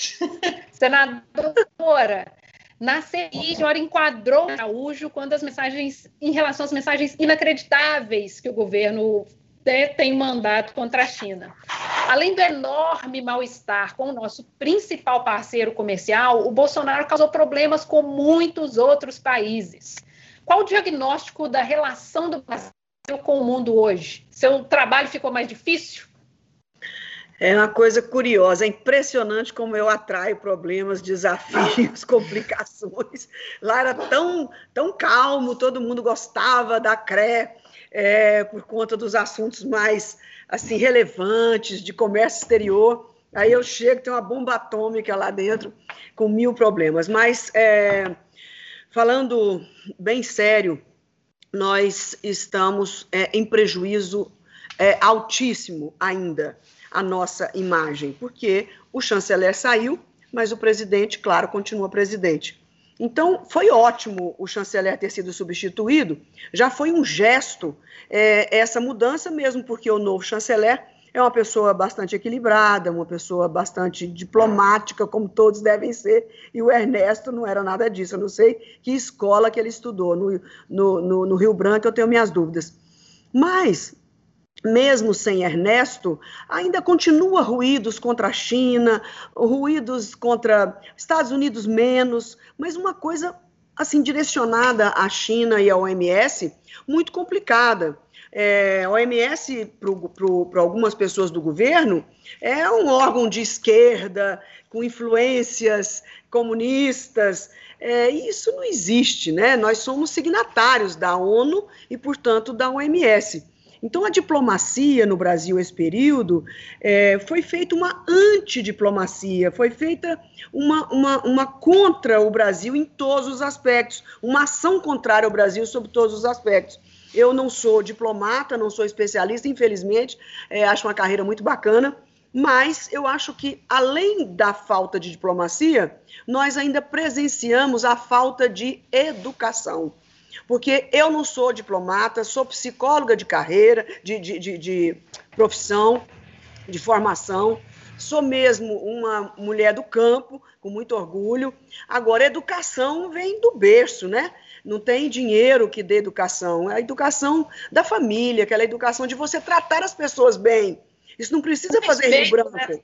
Senadora, na CI, senhora enquadrou o Araújo quando as mensagens, em relação às mensagens inacreditáveis que o governo tem mandado contra a China. Além do enorme mal-estar com o nosso principal parceiro comercial, o Bolsonaro causou problemas com muitos outros países. Qual o diagnóstico da relação do Brasil com o mundo hoje? Seu trabalho ficou mais difícil? É uma coisa curiosa, é impressionante como eu atraio problemas, desafios, complicações. Lá era tão, tão calmo, todo mundo gostava da CRE é, por conta dos assuntos mais assim relevantes de comércio exterior. Aí eu chego, tem uma bomba atômica lá dentro com mil problemas. Mas é, falando bem sério, nós estamos é, em prejuízo é, altíssimo ainda a nossa imagem, porque o chanceler saiu, mas o presidente, claro, continua presidente. Então, foi ótimo o chanceler ter sido substituído, já foi um gesto é, essa mudança, mesmo porque o novo chanceler é uma pessoa bastante equilibrada, uma pessoa bastante diplomática, como todos devem ser, e o Ernesto não era nada disso. Eu não sei que escola que ele estudou. No, no, no, no Rio Branco eu tenho minhas dúvidas. Mas, mesmo sem Ernesto, ainda continua ruídos contra a China, ruídos contra Estados Unidos menos, mas uma coisa assim direcionada à China e à OMS muito complicada é, OMS, para algumas pessoas do governo, é um órgão de esquerda, com influências comunistas. É, isso não existe, né? Nós somos signatários da ONU e, portanto, da OMS. Então, a diplomacia no Brasil, esse período, é, foi feita uma antidiplomacia, foi feita uma, uma, uma contra o Brasil em todos os aspectos, uma ação contrária ao Brasil sobre todos os aspectos. Eu não sou diplomata, não sou especialista, infelizmente, é, acho uma carreira muito bacana, mas eu acho que, além da falta de diplomacia, nós ainda presenciamos a falta de educação. Porque eu não sou diplomata, sou psicóloga de carreira, de, de, de, de profissão, de formação, sou mesmo uma mulher do campo, com muito orgulho. Agora, educação vem do berço, né? Não tem dinheiro que dê educação. É a educação da família, aquela educação de você tratar as pessoas bem. Isso não precisa fazer Rio Branco. Né,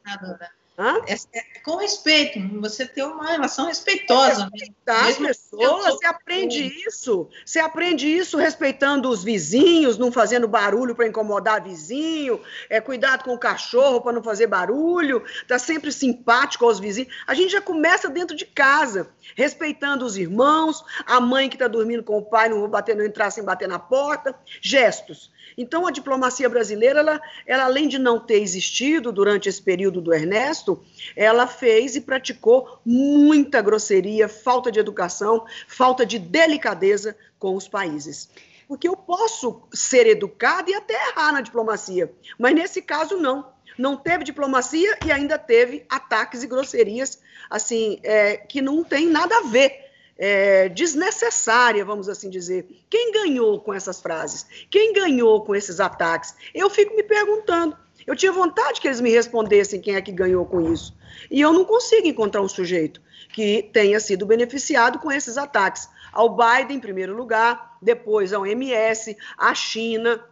é, é, com respeito, você ter uma relação respeitosa. Né? Respeitar as pessoas, você aprende isso. Você aprende isso respeitando os vizinhos, não fazendo barulho para incomodar vizinho, é, cuidado com o cachorro para não fazer barulho, tá sempre simpático aos vizinhos. A gente já começa dentro de casa, respeitando os irmãos, a mãe que está dormindo com o pai, não vou bater, não entrar sem bater na porta, gestos. Então, a diplomacia brasileira, ela, ela, além de não ter existido durante esse período do Ernesto, ela fez e praticou muita grosseria, falta de educação, falta de delicadeza com os países. Porque eu posso ser educada e até errar na diplomacia, mas nesse caso não. Não teve diplomacia e ainda teve ataques e grosserias, assim, é, que não tem nada a ver é, desnecessária, vamos assim dizer. Quem ganhou com essas frases? Quem ganhou com esses ataques? Eu fico me perguntando. Eu tinha vontade que eles me respondessem quem é que ganhou com isso. E eu não consigo encontrar um sujeito que tenha sido beneficiado com esses ataques. Ao Biden, em primeiro lugar, depois ao MS, à China,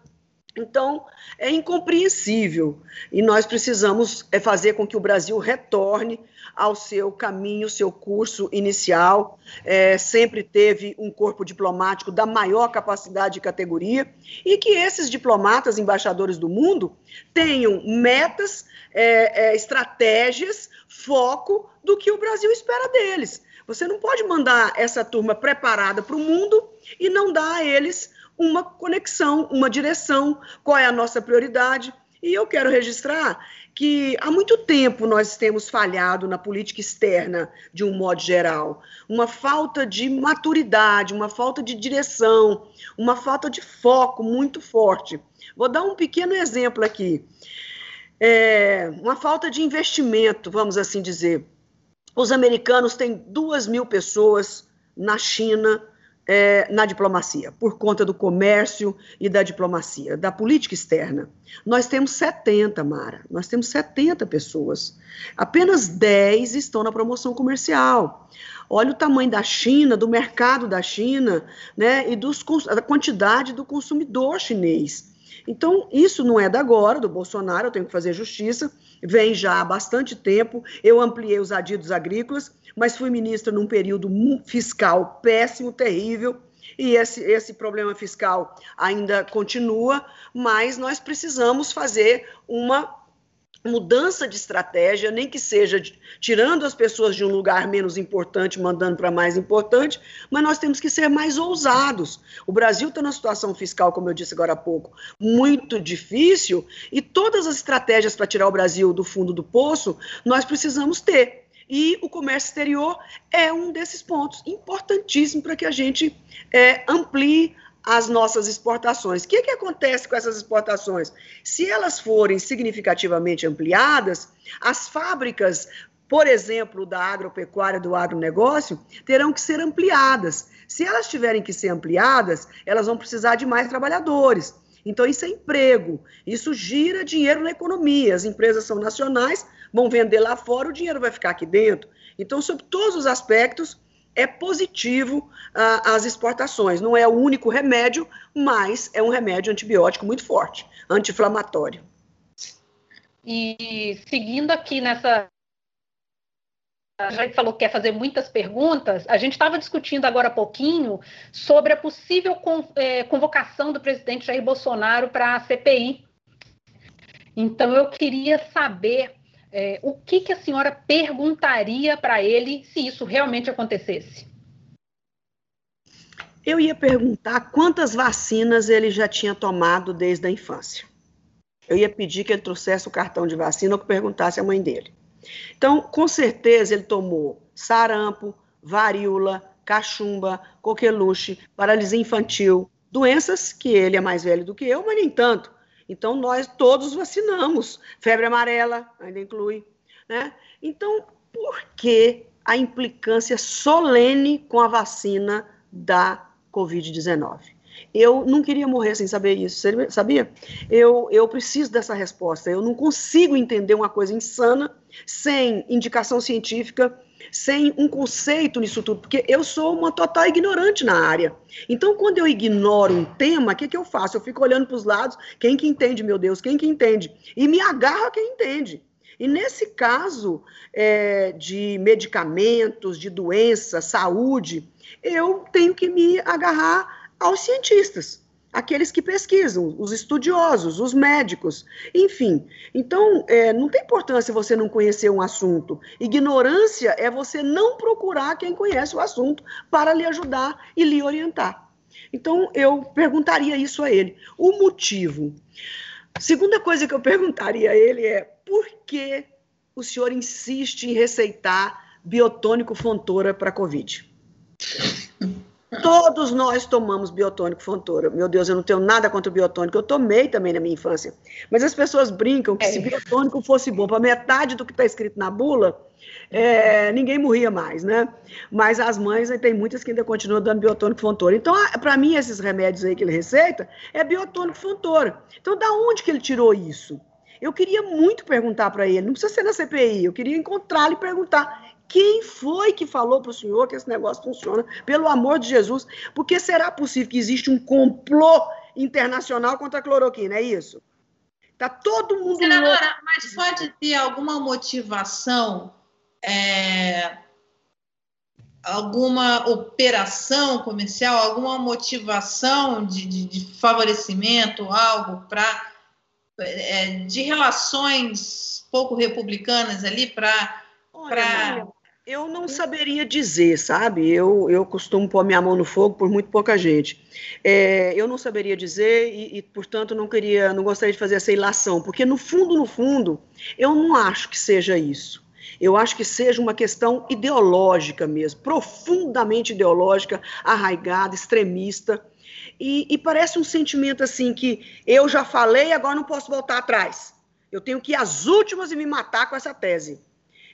então, é incompreensível e nós precisamos é, fazer com que o Brasil retorne ao seu caminho, seu curso inicial. É, sempre teve um corpo diplomático da maior capacidade e categoria e que esses diplomatas, embaixadores do mundo, tenham metas, é, é estratégias, foco do que o Brasil espera deles. Você não pode mandar essa turma preparada para o mundo e não dar a eles uma conexão, uma direção, qual é a nossa prioridade. E eu quero registrar que há muito tempo nós temos falhado na política externa, de um modo geral. Uma falta de maturidade, uma falta de direção, uma falta de foco muito forte. Vou dar um pequeno exemplo aqui. É, uma falta de investimento, vamos assim dizer. Os americanos têm duas mil pessoas na China é, na diplomacia, por conta do comércio e da diplomacia, da política externa. Nós temos 70, Mara, nós temos 70 pessoas. Apenas 10 estão na promoção comercial. Olha o tamanho da China, do mercado da China, né, e dos, da quantidade do consumidor chinês. Então, isso não é da agora, do Bolsonaro, eu tenho que fazer justiça, vem já há bastante tempo. Eu ampliei os adidos agrícolas, mas fui ministra num período fiscal péssimo, terrível, e esse, esse problema fiscal ainda continua, mas nós precisamos fazer uma mudança de estratégia, nem que seja tirando as pessoas de um lugar menos importante, mandando para mais importante, mas nós temos que ser mais ousados. O Brasil está numa situação fiscal, como eu disse agora há pouco, muito difícil, e todas as estratégias para tirar o Brasil do fundo do poço, nós precisamos ter. E o comércio exterior é um desses pontos importantíssimo para que a gente é, amplie as nossas exportações. O que, que acontece com essas exportações? Se elas forem significativamente ampliadas, as fábricas, por exemplo, da agropecuária, do agronegócio, terão que ser ampliadas. Se elas tiverem que ser ampliadas, elas vão precisar de mais trabalhadores. Então, isso é emprego, isso gira dinheiro na economia. As empresas são nacionais, vão vender lá fora, o dinheiro vai ficar aqui dentro. Então, sobre todos os aspectos, é positivo ah, as exportações. Não é o único remédio, mas é um remédio antibiótico muito forte, anti-inflamatório. E seguindo aqui nessa. A gente falou que quer fazer muitas perguntas. A gente estava discutindo agora há pouquinho sobre a possível é, convocação do presidente Jair Bolsonaro para a CPI. Então, eu queria saber é, o que, que a senhora perguntaria para ele se isso realmente acontecesse? Eu ia perguntar quantas vacinas ele já tinha tomado desde a infância. Eu ia pedir que ele trouxesse o cartão de vacina ou que perguntasse à mãe dele. Então, com certeza, ele tomou sarampo, varíola, cachumba, coqueluche, paralisia infantil, doenças que ele é mais velho do que eu, mas nem tanto. Então, nós todos vacinamos. Febre amarela ainda inclui. Né? Então, por que a implicância solene com a vacina da Covid-19? Eu não queria morrer sem saber isso, sabia? Eu, eu preciso dessa resposta. Eu não consigo entender uma coisa insana sem indicação científica, sem um conceito nisso tudo, porque eu sou uma total ignorante na área. Então, quando eu ignoro um tema, o que, que eu faço? Eu fico olhando para os lados, quem que entende, meu Deus, quem que entende? E me agarro a quem entende. E nesse caso é, de medicamentos, de doença, saúde, eu tenho que me agarrar aos cientistas aqueles que pesquisam, os estudiosos, os médicos, enfim. Então, é, não tem importância você não conhecer um assunto. Ignorância é você não procurar quem conhece o assunto para lhe ajudar e lhe orientar. Então, eu perguntaria isso a ele. O motivo. Segunda coisa que eu perguntaria a ele é por que o senhor insiste em receitar biotônico Fontoura para Covid? Todos nós tomamos biotônico Fontoura. Meu Deus, eu não tenho nada contra o biotônico. Eu tomei também na minha infância. Mas as pessoas brincam que é. se biotônico fosse bom para metade do que está escrito na bula, é, ninguém morria mais, né? Mas as mães, tem muitas que ainda continuam dando biotônico Fontoura. Então, para mim, esses remédios aí que ele receita é biotônico Fontoura. Então, da onde que ele tirou isso? Eu queria muito perguntar para ele, não precisa ser na CPI, eu queria encontrá-lo e perguntar quem foi que falou para o senhor que esse negócio funciona? Pelo amor de Jesus. Porque será possível que existe um complô internacional contra a cloroquina? É isso? Está todo mundo. Senadora, louco. mas pode ter alguma motivação, é, alguma operação comercial, alguma motivação de, de, de favorecimento, algo para. É, de relações pouco republicanas ali para Olha, eu não saberia dizer, sabe? Eu, eu costumo pôr minha mão no fogo por muito pouca gente. É, eu não saberia dizer e, e, portanto, não queria, não gostaria de fazer essa ilação, porque no fundo, no fundo, eu não acho que seja isso. Eu acho que seja uma questão ideológica mesmo, profundamente ideológica, arraigada, extremista. E, e parece um sentimento assim que eu já falei, agora não posso voltar atrás. Eu tenho que ir às últimas e me matar com essa tese.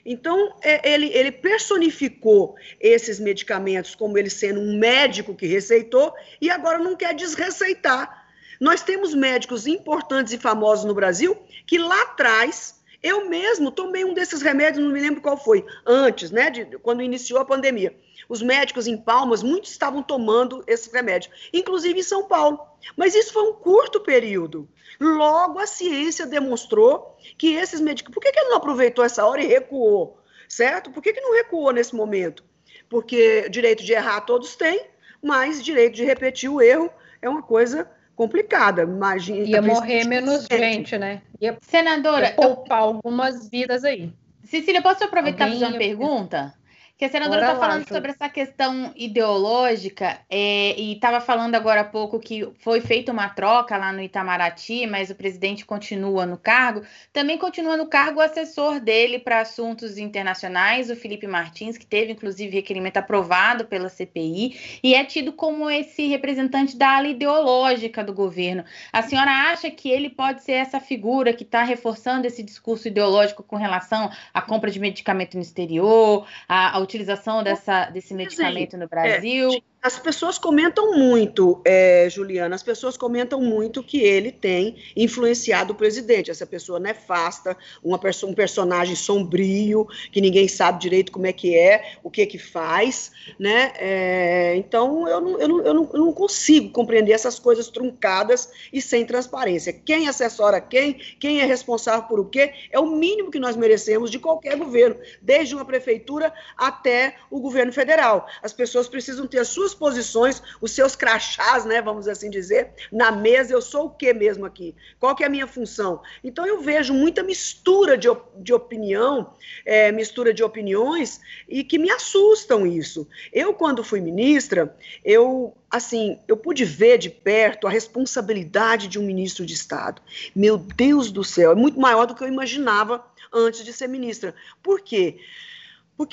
Então, é, ele, ele personificou esses medicamentos como ele sendo um médico que receitou e agora não quer desreceitar. Nós temos médicos importantes e famosos no Brasil que lá atrás, eu mesmo tomei um desses remédios, não me lembro qual foi, antes, né, de, quando iniciou a pandemia. Os médicos em Palmas, muitos estavam tomando esse remédio, inclusive em São Paulo. Mas isso foi um curto período. Logo, a ciência demonstrou que esses medicamentos. Por que, que ele não aproveitou essa hora e recuou? Certo? Por que, que não recuou nesse momento? Porque direito de errar todos têm, mas direito de repetir o erro é uma coisa complicada. Imagina, Ia morrer menos gente, né? Ia Senadora, poupar eu... algumas vidas aí. Cecília, posso aproveitar e fazer uma pergunta? Que a senadora está falando lá, sobre essa questão ideológica é, e estava falando agora há pouco que foi feita uma troca lá no Itamaraty, mas o presidente continua no cargo. Também continua no cargo o assessor dele para assuntos internacionais, o Felipe Martins, que teve inclusive requerimento aprovado pela CPI e é tido como esse representante da ala ideológica do governo. A senhora acha que ele pode ser essa figura que está reforçando esse discurso ideológico com relação à compra de medicamento no exterior, à utilização dessa, desse medicamento no Brasil. É, As pessoas comentam muito, é, Juliana, as pessoas comentam muito que ele tem influenciado o presidente, essa pessoa nefasta, uma perso um personagem sombrio, que ninguém sabe direito como é que é, o que que faz, né? É, então, eu não, eu, não, eu, não, eu não consigo compreender essas coisas truncadas e sem transparência. Quem assessora quem, quem é responsável por o quê, é o mínimo que nós merecemos de qualquer governo, desde uma prefeitura até o governo federal. As pessoas precisam ter as suas suas posições, os seus crachás, né, vamos assim dizer, na mesa, eu sou o que mesmo aqui? Qual que é a minha função? Então eu vejo muita mistura de, de opinião, é, mistura de opiniões, e que me assustam isso. Eu, quando fui ministra, eu assim, eu pude ver de perto a responsabilidade de um ministro de Estado. Meu Deus do céu, é muito maior do que eu imaginava antes de ser ministra. Por quê? Porque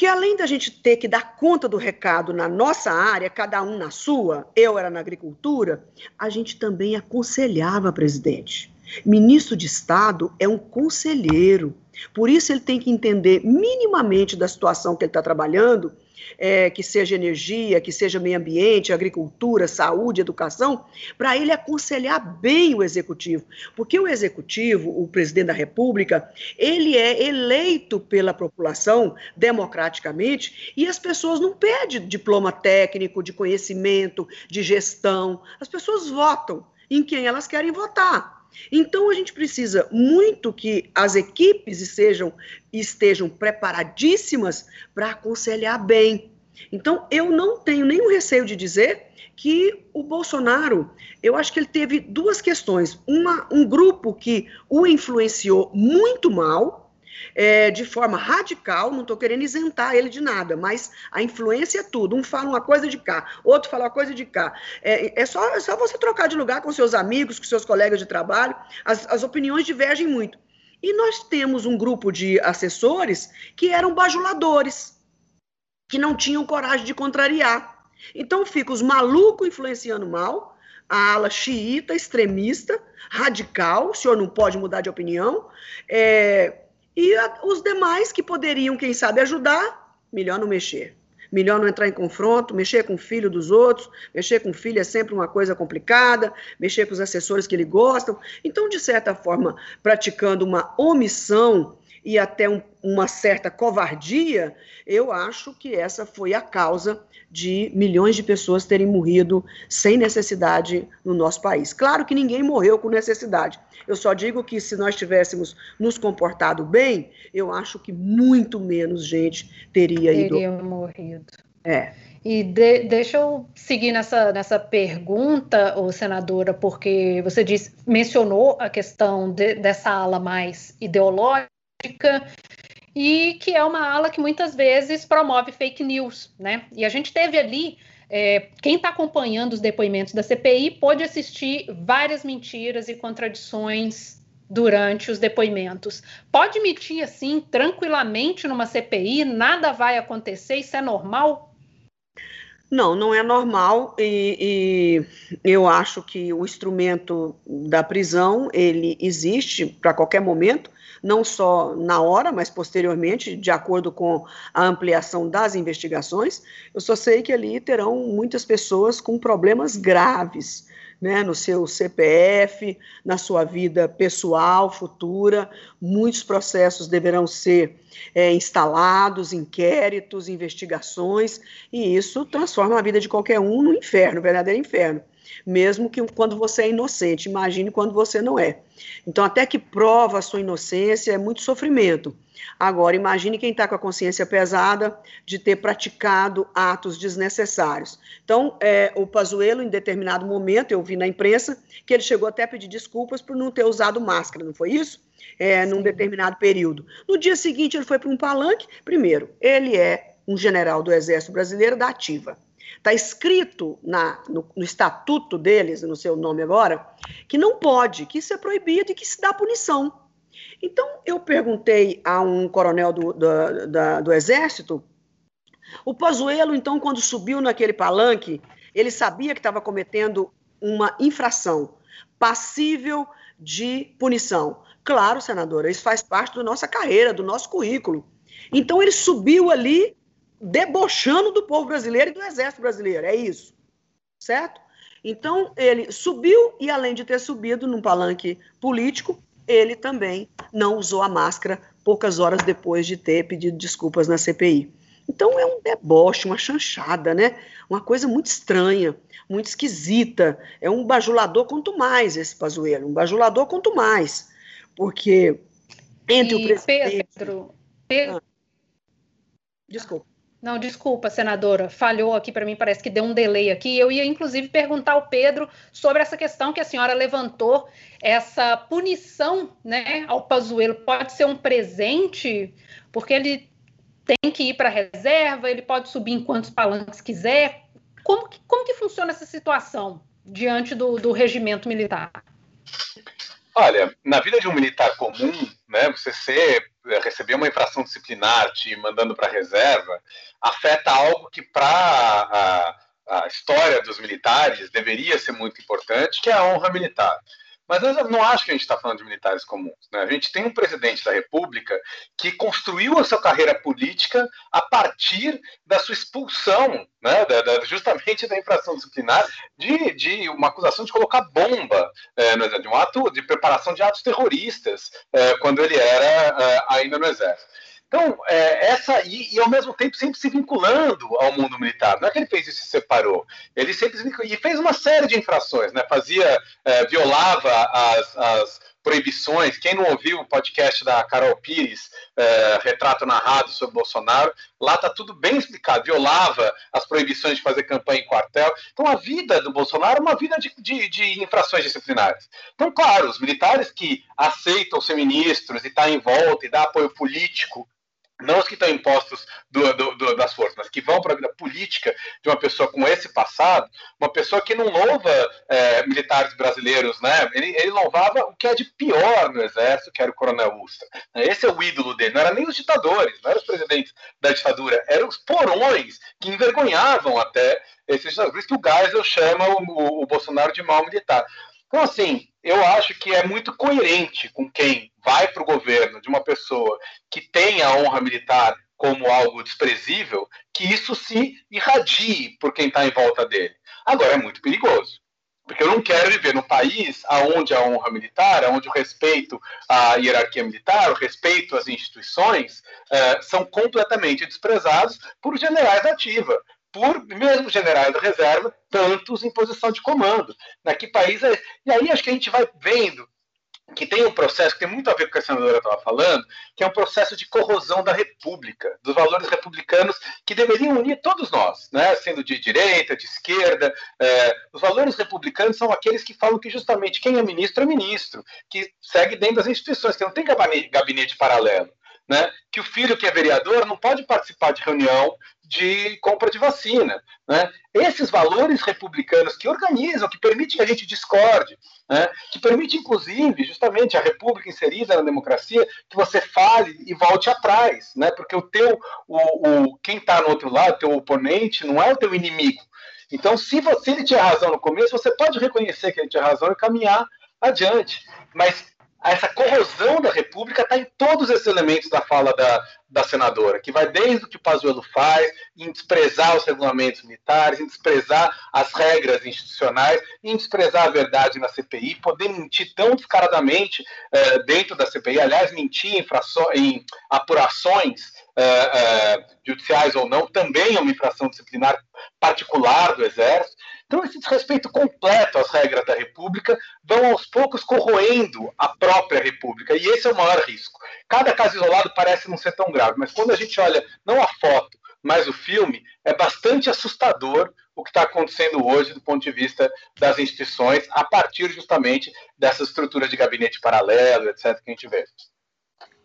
além da gente ter que dar conta do recado na nossa área, cada um na sua, eu era na agricultura, a gente também aconselhava presidente. Ministro de Estado é um conselheiro. Por isso ele tem que entender minimamente da situação que ele está trabalhando é, que seja energia, que seja meio ambiente, agricultura, saúde, educação, para ele aconselhar bem o executivo. Porque o executivo, o presidente da República, ele é eleito pela população democraticamente e as pessoas não pedem diploma técnico, de conhecimento, de gestão. As pessoas votam em quem elas querem votar. Então a gente precisa muito que as equipes sejam, estejam preparadíssimas para aconselhar bem. Então eu não tenho nenhum receio de dizer que o Bolsonaro, eu acho que ele teve duas questões. Uma, um grupo que o influenciou muito mal, é, de forma radical, não estou querendo isentar ele de nada, mas a influência é tudo. Um fala uma coisa de cá, outro fala uma coisa de cá. É, é, só, é só você trocar de lugar com seus amigos, com seus colegas de trabalho, as, as opiniões divergem muito. E nós temos um grupo de assessores que eram bajuladores, que não tinham coragem de contrariar. Então fica os malucos influenciando mal, a ala xiita, extremista, radical, o senhor não pode mudar de opinião, é, e a, os demais que poderiam, quem sabe, ajudar, melhor não mexer. Melhor não entrar em confronto, mexer com o filho dos outros, mexer com o filho é sempre uma coisa complicada, mexer com os assessores que ele gostam. Então, de certa forma, praticando uma omissão e até um, uma certa covardia, eu acho que essa foi a causa de milhões de pessoas terem morrido sem necessidade no nosso país. Claro que ninguém morreu com necessidade. Eu só digo que se nós tivéssemos nos comportado bem, eu acho que muito menos gente teria, ido. Teria morrido. É. E de, deixa eu seguir nessa, nessa pergunta, ô, senadora, porque você disse, mencionou a questão de, dessa ala mais ideológica e que é uma ala que muitas vezes promove fake news, né? E a gente teve ali, é, quem está acompanhando os depoimentos da CPI pôde assistir várias mentiras e contradições durante os depoimentos. Pode mentir assim, tranquilamente numa CPI, nada vai acontecer, isso é normal? Não, não é normal e, e, eu acho que o instrumento da prisão ele existe para qualquer momento não só na hora, mas posteriormente, de acordo com a ampliação das investigações. Eu só sei que ali terão muitas pessoas com problemas graves. Né, no seu CPF, na sua vida pessoal, futura. Muitos processos deverão ser é, instalados, inquéritos, investigações, e isso transforma a vida de qualquer um no inferno, verdadeiro inferno mesmo que quando você é inocente. Imagine quando você não é. Então, até que prova a sua inocência é muito sofrimento. Agora, imagine quem está com a consciência pesada de ter praticado atos desnecessários. Então, é, o Pazuello, em determinado momento, eu vi na imprensa que ele chegou até a pedir desculpas por não ter usado máscara, não foi isso? É, num determinado período. No dia seguinte, ele foi para um palanque. Primeiro, ele é um general do Exército Brasileiro da Ativa. Está escrito na, no, no, estatuto deles, no seu nome agora, que não pode, que isso é proibido e que se dá punição. Então, eu perguntei a um coronel do, do, da, do Exército, o Pazuello, então, quando subiu naquele palanque, ele sabia que estava cometendo uma infração passível de punição. Claro, senadora, isso faz parte da nossa carreira, do nosso currículo. Então, ele subiu ali debochando do povo brasileiro e do exército brasileiro. É isso. certo? Então, ele subiu e, além de ter subido num palanque político, ele também não usou a máscara poucas horas depois de ter pedido desculpas na CPI. Então, é um deboche, uma chanchada, né? Uma coisa muito estranha, muito esquisita. É um bajulador quanto mais esse Pazuello, um bajulador quanto mais. Porque entre e o presidente... Pedro, Pedro... Ah, desculpa. Não, desculpa, senadora, falhou aqui para mim, parece que deu um delay aqui. Eu ia inclusive perguntar ao Pedro sobre essa questão que a senhora levantou, essa punição, né, ao Pazuello pode ser um presente, porque ele tem que ir para a reserva, ele pode subir em quantos palanques quiser. Como que, como que funciona essa situação diante do, do regimento militar? Olha, na vida de um militar comum, né, você ser, receber uma infração disciplinar te mandando para reserva afeta algo que para a, a história dos militares deveria ser muito importante, que é a honra militar. Mas eu não acho que a gente está falando de militares comuns. Né? A gente tem um presidente da República que construiu a sua carreira política a partir da sua expulsão, né? da, da, justamente da infração disciplinar, de, de, uma acusação de colocar bomba, é, de um ato de preparação de atos terroristas, é, quando ele era é, ainda no Exército. Então, é, essa e, e, ao mesmo tempo sempre se vinculando ao mundo militar. Não é que ele fez isso e se separou. Ele sempre se e fez uma série de infrações, né? Fazia, é, violava as, as, proibições. Quem não ouviu o podcast da Carol Pires, é, Retrato Narrado sobre Bolsonaro, lá está tudo bem explicado. Violava as proibições de fazer campanha em quartel. Então, a vida do Bolsonaro é uma vida de, de, de infrações disciplinares. Então, claro, os militares que aceitam ser ministros e estar tá em volta e dar apoio político não os que estão impostos do, do, do, das forças, mas que vão para a vida política de uma pessoa com esse passado, uma pessoa que não louva é, militares brasileiros, né? Ele, ele, louvava o que é de pior no exército, que era o coronel Ustra. Esse é o ídolo dele. Não era nem os ditadores, não eram os presidentes da ditadura, eram os porões que envergonhavam até esses ditadores. Por isso que o Geisel chama o, o, o Bolsonaro de mau militar. Então, assim, eu acho que é muito coerente com quem vai para o governo de uma pessoa que tem a honra militar como algo desprezível, que isso se irradie por quem está em volta dele. Agora, é muito perigoso. Porque eu não quero viver num país onde a honra militar, onde o respeito à hierarquia militar, o respeito às instituições, eh, são completamente desprezados por generais da ativa, por mesmo generais da reserva, tantos em posição de comando. Né? Que país é... E aí acho que a gente vai vendo que tem um processo que tem muito a ver com o que a senadora estava falando, que é um processo de corrosão da República, dos valores republicanos que deveriam unir todos nós, né? sendo de direita, de esquerda. É, os valores republicanos são aqueles que falam que justamente quem é ministro é ministro, que segue dentro das instituições, que não tem gabinete paralelo. Né? Que o filho que é vereador não pode participar de reunião de compra de vacina. Né? Esses valores republicanos que organizam, que permitem que a gente discorde, né? que permite, inclusive, justamente a república inserida na democracia, que você fale e volte atrás, né? porque o teu, o, o quem está no outro lado, teu oponente, não é o teu inimigo. Então, se você ele tinha razão no começo, você pode reconhecer que ele tinha razão e caminhar adiante. Mas essa corrosão da República está em todos esses elementos da fala da, da senadora, que vai desde o que o Pazuello faz, em desprezar os regulamentos militares, em desprezar as regras institucionais, em desprezar a verdade na CPI, poder mentir tão descaradamente eh, dentro da CPI, aliás, mentir em, em apurações eh, eh, judiciais ou não, também é uma infração disciplinar particular do Exército. Então, esse desrespeito completo às regras da República vão aos poucos corroendo a própria República, e esse é o maior risco. Cada caso isolado parece não ser tão mas quando a gente olha não a foto, mas o filme, é bastante assustador o que está acontecendo hoje do ponto de vista das instituições, a partir justamente dessas estruturas de gabinete paralelo, etc., que a gente vê.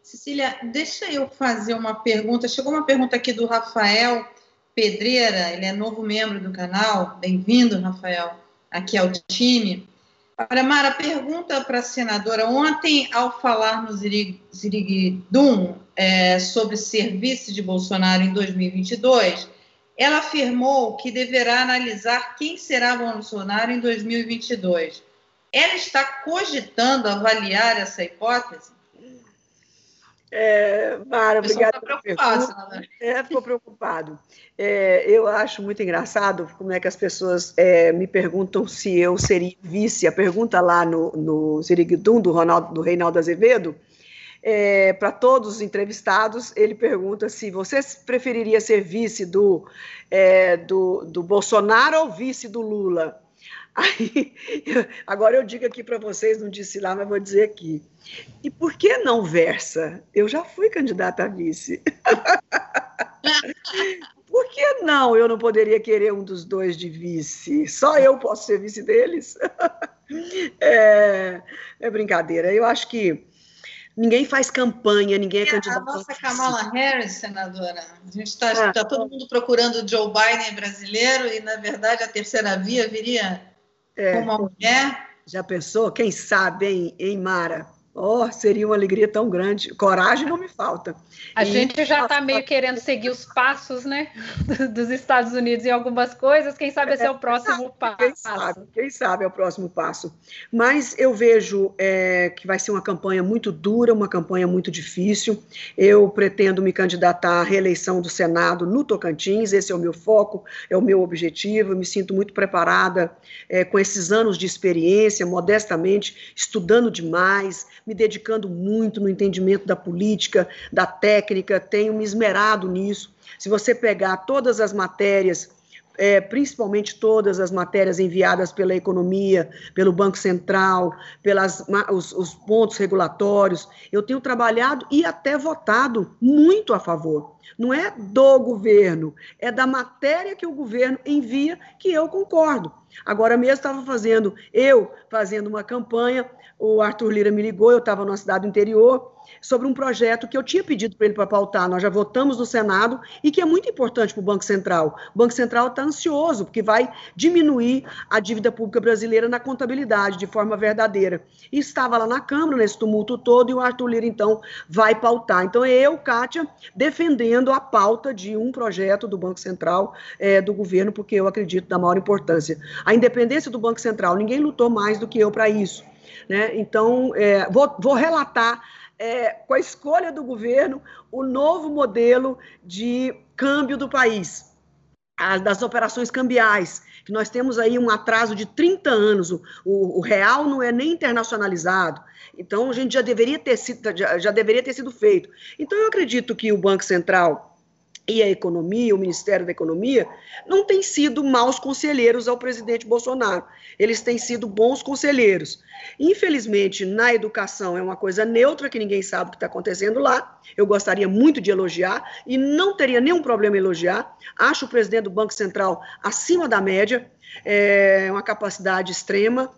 Cecília, deixa eu fazer uma pergunta. Chegou uma pergunta aqui do Rafael Pedreira, ele é novo membro do canal. Bem-vindo, Rafael, aqui ao time. Olha, Mara, pergunta para a senadora. Ontem, ao falar no Ziriguidum é, sobre serviço de Bolsonaro em 2022, ela afirmou que deverá analisar quem será Bolsonaro em 2022. Ela está cogitando avaliar essa hipótese? É, Mara, obrigada pela pergunta. É, ficou preocupado. É, eu acho muito engraçado como é que as pessoas é, me perguntam se eu seria vice. A pergunta lá no, no do, Ronaldo, do Reinaldo Azevedo, é, para todos os entrevistados, ele pergunta se você preferiria ser vice do, é, do, do Bolsonaro ou vice do Lula. Aí, agora eu digo aqui para vocês, não disse lá, mas vou dizer aqui. E por que não versa? Eu já fui candidata a vice. por que não eu não poderia querer um dos dois de vice? Só eu posso ser vice deles? é, é brincadeira. Eu acho que ninguém faz campanha, ninguém é, é candidato. A nossa Kamala Harris, senadora, a gente está é. tá todo mundo procurando o Joe Biden brasileiro e, na verdade, a terceira via viria é, uma mulher. Já pensou? Quem sabe, hein, hein Mara? Oh, seria uma alegria tão grande. Coragem não me falta. A e... gente já está meio querendo seguir os passos, né, dos Estados Unidos em algumas coisas. Quem sabe esse é o próximo passo. Quem sabe, quem sabe é o próximo passo. Mas eu vejo é, que vai ser uma campanha muito dura, uma campanha muito difícil. Eu pretendo me candidatar à reeleição do Senado no Tocantins. Esse é o meu foco, é o meu objetivo. Eu me sinto muito preparada é, com esses anos de experiência, modestamente, estudando demais me dedicando muito no entendimento da política, da técnica, tenho me esmerado nisso. Se você pegar todas as matérias é, principalmente todas as matérias enviadas pela economia, pelo Banco Central, pelos os, os, pontos regulatórios. Eu tenho trabalhado e até votado muito a favor. Não é do governo, é da matéria que o governo envia que eu concordo. Agora mesmo estava fazendo, eu fazendo uma campanha o Arthur Lira me ligou, eu estava numa cidade do interior, sobre um projeto que eu tinha pedido para ele para pautar, nós já votamos no Senado, e que é muito importante para o Banco Central. O Banco Central está ansioso, porque vai diminuir a dívida pública brasileira na contabilidade, de forma verdadeira. E estava lá na Câmara, nesse tumulto todo, e o Arthur Lira, então, vai pautar. Então, é eu, Kátia, defendendo a pauta de um projeto do Banco Central, é, do governo, porque eu acredito da maior importância. A independência do Banco Central, ninguém lutou mais do que eu para isso. Né? Então, é, vou, vou, relatar é, com a escolha do governo o novo modelo de câmbio do país, as, das operações cambiais, que nós temos aí um atraso de 30 anos, o, o, o, real não é nem internacionalizado, então a gente já deveria ter sido, já, já deveria ter sido feito. Então eu acredito que o Banco Central e a economia, o Ministério da Economia, não têm sido maus conselheiros ao presidente Bolsonaro. Eles têm sido bons conselheiros. Infelizmente, na educação é uma coisa neutra, que ninguém sabe o que está acontecendo lá. Eu gostaria muito de elogiar e não teria nenhum problema em elogiar. Acho o presidente do Banco Central acima da média, é uma capacidade extrema,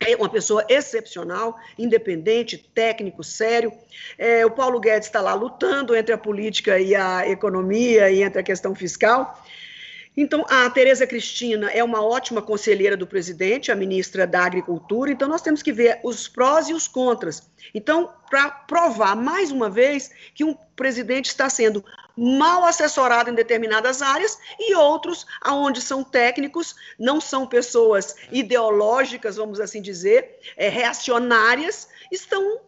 é uma pessoa excepcional, independente, técnico, sério. É, o Paulo Guedes está lá lutando entre a política e a economia e entre a questão fiscal. Então, a Tereza Cristina é uma ótima conselheira do presidente, a ministra da Agricultura, então nós temos que ver os prós e os contras. Então, para provar mais uma vez que um presidente está sendo mal assessorado em determinadas áreas e outros aonde são técnicos, não são pessoas ideológicas, vamos assim dizer, é, reacionárias, estão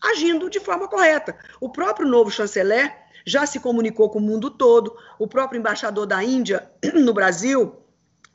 agindo de forma correta. O próprio novo chanceler já se comunicou com o mundo todo. O próprio embaixador da Índia no Brasil,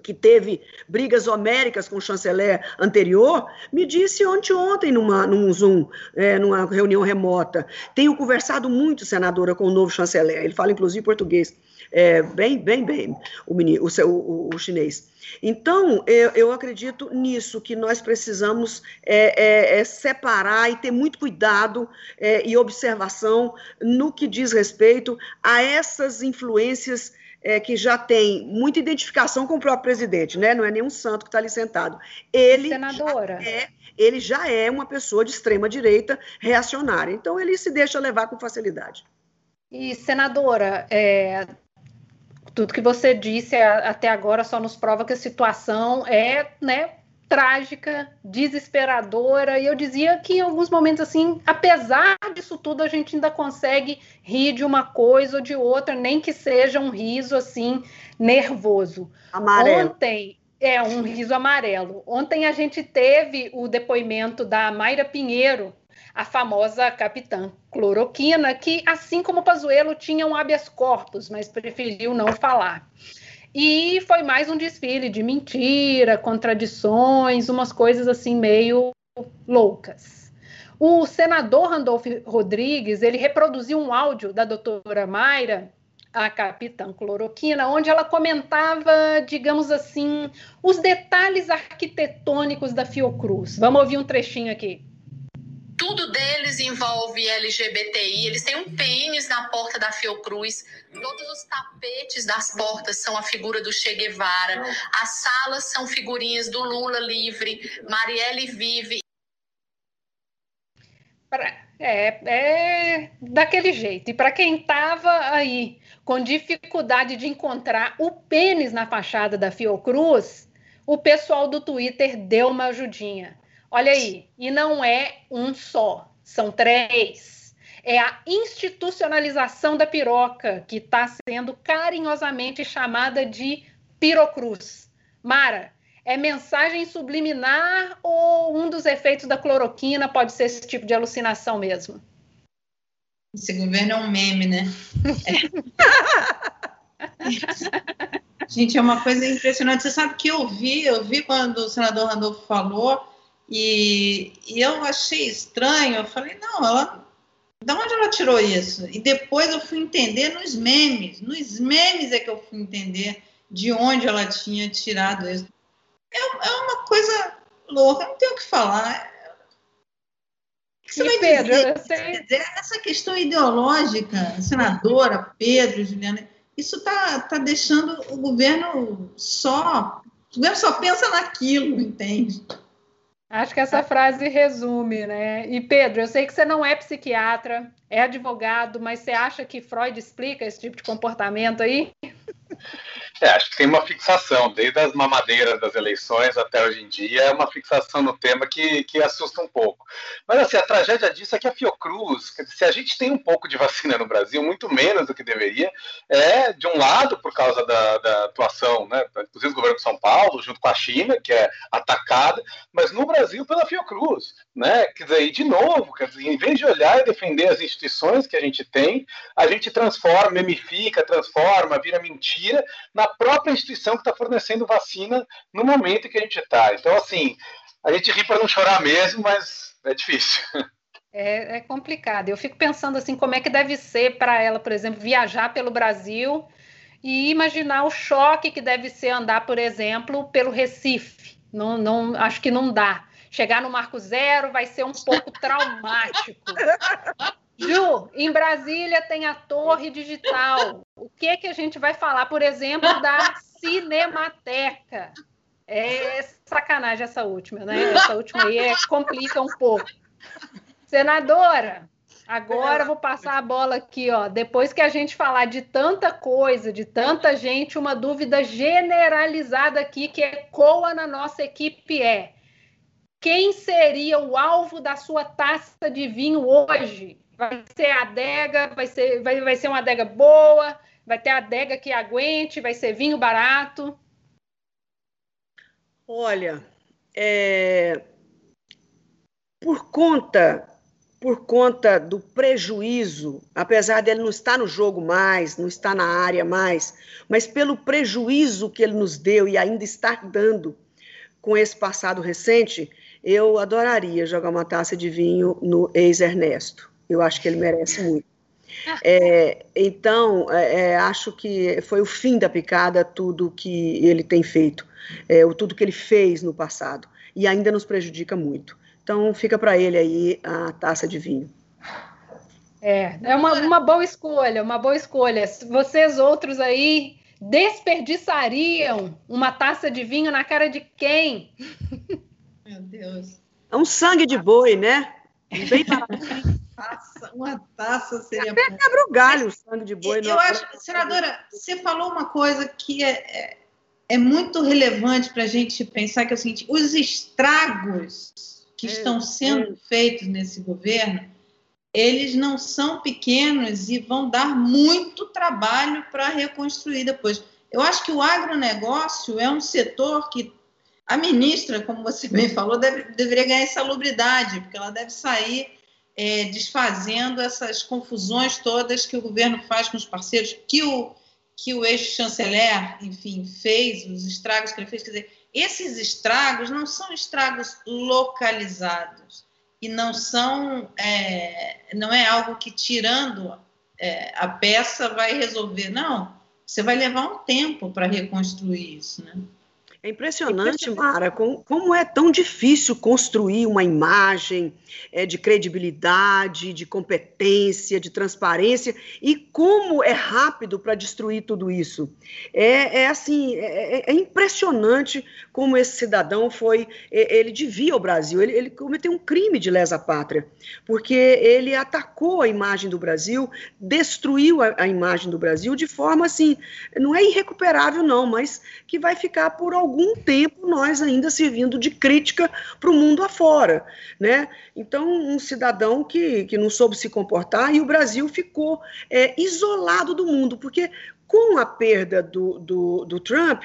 que teve brigas homéricas com o chanceler anterior, me disse ontem, ontem numa, num Zoom, é, numa reunião remota. Tenho conversado muito, senadora, com o novo chanceler. Ele fala, inclusive, português. É, bem, bem, bem, o, menino, o, o, o chinês. Então, eu, eu, acredito nisso, que nós precisamos é, é, é separar e ter muito cuidado é, e observação no que diz respeito a essas influências é, que já tem muita identificação com o próprio presidente, né? Não é nenhum santo que está ali sentado. Ele Senadora. Já é, ele já é uma pessoa de extrema direita reacionária. Então ele se deixa levar com facilidade. E senadora, é, tudo que você disse até agora só nos prova que a situação é, né, trágica, desesperadora, e eu dizia que em alguns momentos, assim, apesar disso tudo, a gente ainda consegue rir de uma coisa ou de outra, nem que seja um riso, assim, nervoso. Amarelo. Ontem, É um riso amarelo. Ontem a gente teve o depoimento da Mayra Pinheiro, a famosa capitã cloroquina, que, assim como Pazuello, tinha um habeas corpus, mas preferiu não falar. E foi mais um desfile de mentira, contradições, umas coisas assim meio loucas. O senador Randolph Rodrigues, ele reproduziu um áudio da doutora Mayra, a capitã cloroquina, onde ela comentava, digamos assim, os detalhes arquitetônicos da Fiocruz. Vamos ouvir um trechinho aqui tudo deles envolve LGBTI. Eles têm um pênis na porta da Fiocruz. Todos os tapetes das portas são a figura do Che Guevara. As salas são figurinhas do Lula livre, Marielle vive. É, é daquele jeito. E para quem estava aí com dificuldade de encontrar o pênis na fachada da Fiocruz, o pessoal do Twitter deu uma ajudinha. Olha aí, e não é um só, são três. É a institucionalização da piroca, que está sendo carinhosamente chamada de pirocruz. Mara, é mensagem subliminar ou um dos efeitos da cloroquina pode ser esse tipo de alucinação mesmo? Esse governo é um meme, né? É. Gente, é uma coisa impressionante. Você sabe que eu vi, eu vi quando o senador Randolfo falou, e, e eu achei estranho, eu falei, não, ela. Da onde ela tirou isso? E depois eu fui entender nos memes. Nos memes é que eu fui entender de onde ela tinha tirado isso. É, é uma coisa louca, não tenho o que falar. O que você vai Pedro, dizer? Sei... Essa questão ideológica, senadora, Pedro, Juliana, isso está tá deixando o governo só. O governo só pensa naquilo, entende? Acho que essa frase resume, né? E Pedro, eu sei que você não é psiquiatra, é advogado, mas você acha que Freud explica esse tipo de comportamento aí? É, acho que tem uma fixação, desde as mamadeiras das eleições até hoje em dia, é uma fixação no tema que, que assusta um pouco. Mas assim, a tragédia disso é que a Fiocruz, se a gente tem um pouco de vacina no Brasil, muito menos do que deveria, é, de um lado, por causa da, da atuação, né, inclusive do governo de São Paulo, junto com a China, que é atacada, mas no Brasil pela Fiocruz. Né? Quer dizer, e de novo, quer dizer, em vez de olhar e defender as instituições que a gente tem, a gente transforma, memifica, transforma, vira mentira na própria instituição que está fornecendo vacina no momento que a gente está. Então, assim, a gente ri para não chorar mesmo, mas é difícil. É, é, complicado. Eu fico pensando assim, como é que deve ser para ela, por exemplo, viajar pelo Brasil e imaginar o choque que deve ser andar, por exemplo, pelo Recife. Não, não, acho que não dá. Chegar no Marco Zero vai ser um pouco traumático. Ju, em Brasília tem a Torre Digital. O que que a gente vai falar, por exemplo, da Cinemateca? É sacanagem essa última, né? Essa última aí é, complica um pouco. Senadora, agora vou passar a bola aqui, ó. Depois que a gente falar de tanta coisa, de tanta gente, uma dúvida generalizada aqui que ecoa na nossa equipe é: quem seria o alvo da sua taça de vinho hoje? Vai ser adega, vai ser, vai, vai ser uma adega boa, vai ter adega que aguente, vai ser vinho barato? Olha, é, por conta por conta do prejuízo, apesar dele não estar no jogo mais, não estar na área mais, mas pelo prejuízo que ele nos deu e ainda está dando com esse passado recente, eu adoraria jogar uma taça de vinho no ex-Ernesto. Eu acho que ele merece muito. É, então, é, é, acho que foi o fim da picada tudo que ele tem feito, é, tudo que ele fez no passado, e ainda nos prejudica muito. Então, fica para ele aí a taça de vinho. É, é uma, uma boa escolha, uma boa escolha. Vocês outros aí desperdiçariam uma taça de vinho na cara de quem? Meu Deus. É um sangue de boi, né? Bem taça, uma taça seria. Até quebra o galho o sangue de boi. Eu acho, senadora, você falou uma coisa que é, é, é muito relevante para a gente pensar que é o seguinte: os estragos que é, estão sendo é. feitos nesse governo, eles não são pequenos e vão dar muito trabalho para reconstruir depois. Eu acho que o agronegócio é um setor que a ministra, como você bem falou, deve, deveria ganhar insalubridade, porque ela deve sair é, desfazendo essas confusões todas que o governo faz com os parceiros, que o, que o ex-chanceler, enfim, fez, os estragos que ele fez. Quer dizer, esses estragos não são estragos localizados e não são, é, não é algo que tirando é, a peça vai resolver, não. Você vai levar um tempo para reconstruir isso, né? É impressionante, Mara, como é tão difícil construir uma imagem é, de credibilidade, de competência, de transparência, e como é rápido para destruir tudo isso. É, é assim, é, é, é, impressionante como esse cidadão foi, ele devia ao Brasil, ele, ele cometeu um crime de lesa pátria, porque ele atacou a imagem do Brasil, destruiu a, a imagem do Brasil de forma assim, não é irrecuperável não, mas que vai ficar por algum algum tempo nós ainda servindo de crítica para o mundo afora, né? Então, um cidadão que, que não soube se comportar e o Brasil ficou é, isolado do mundo, porque com a perda do, do, do Trump,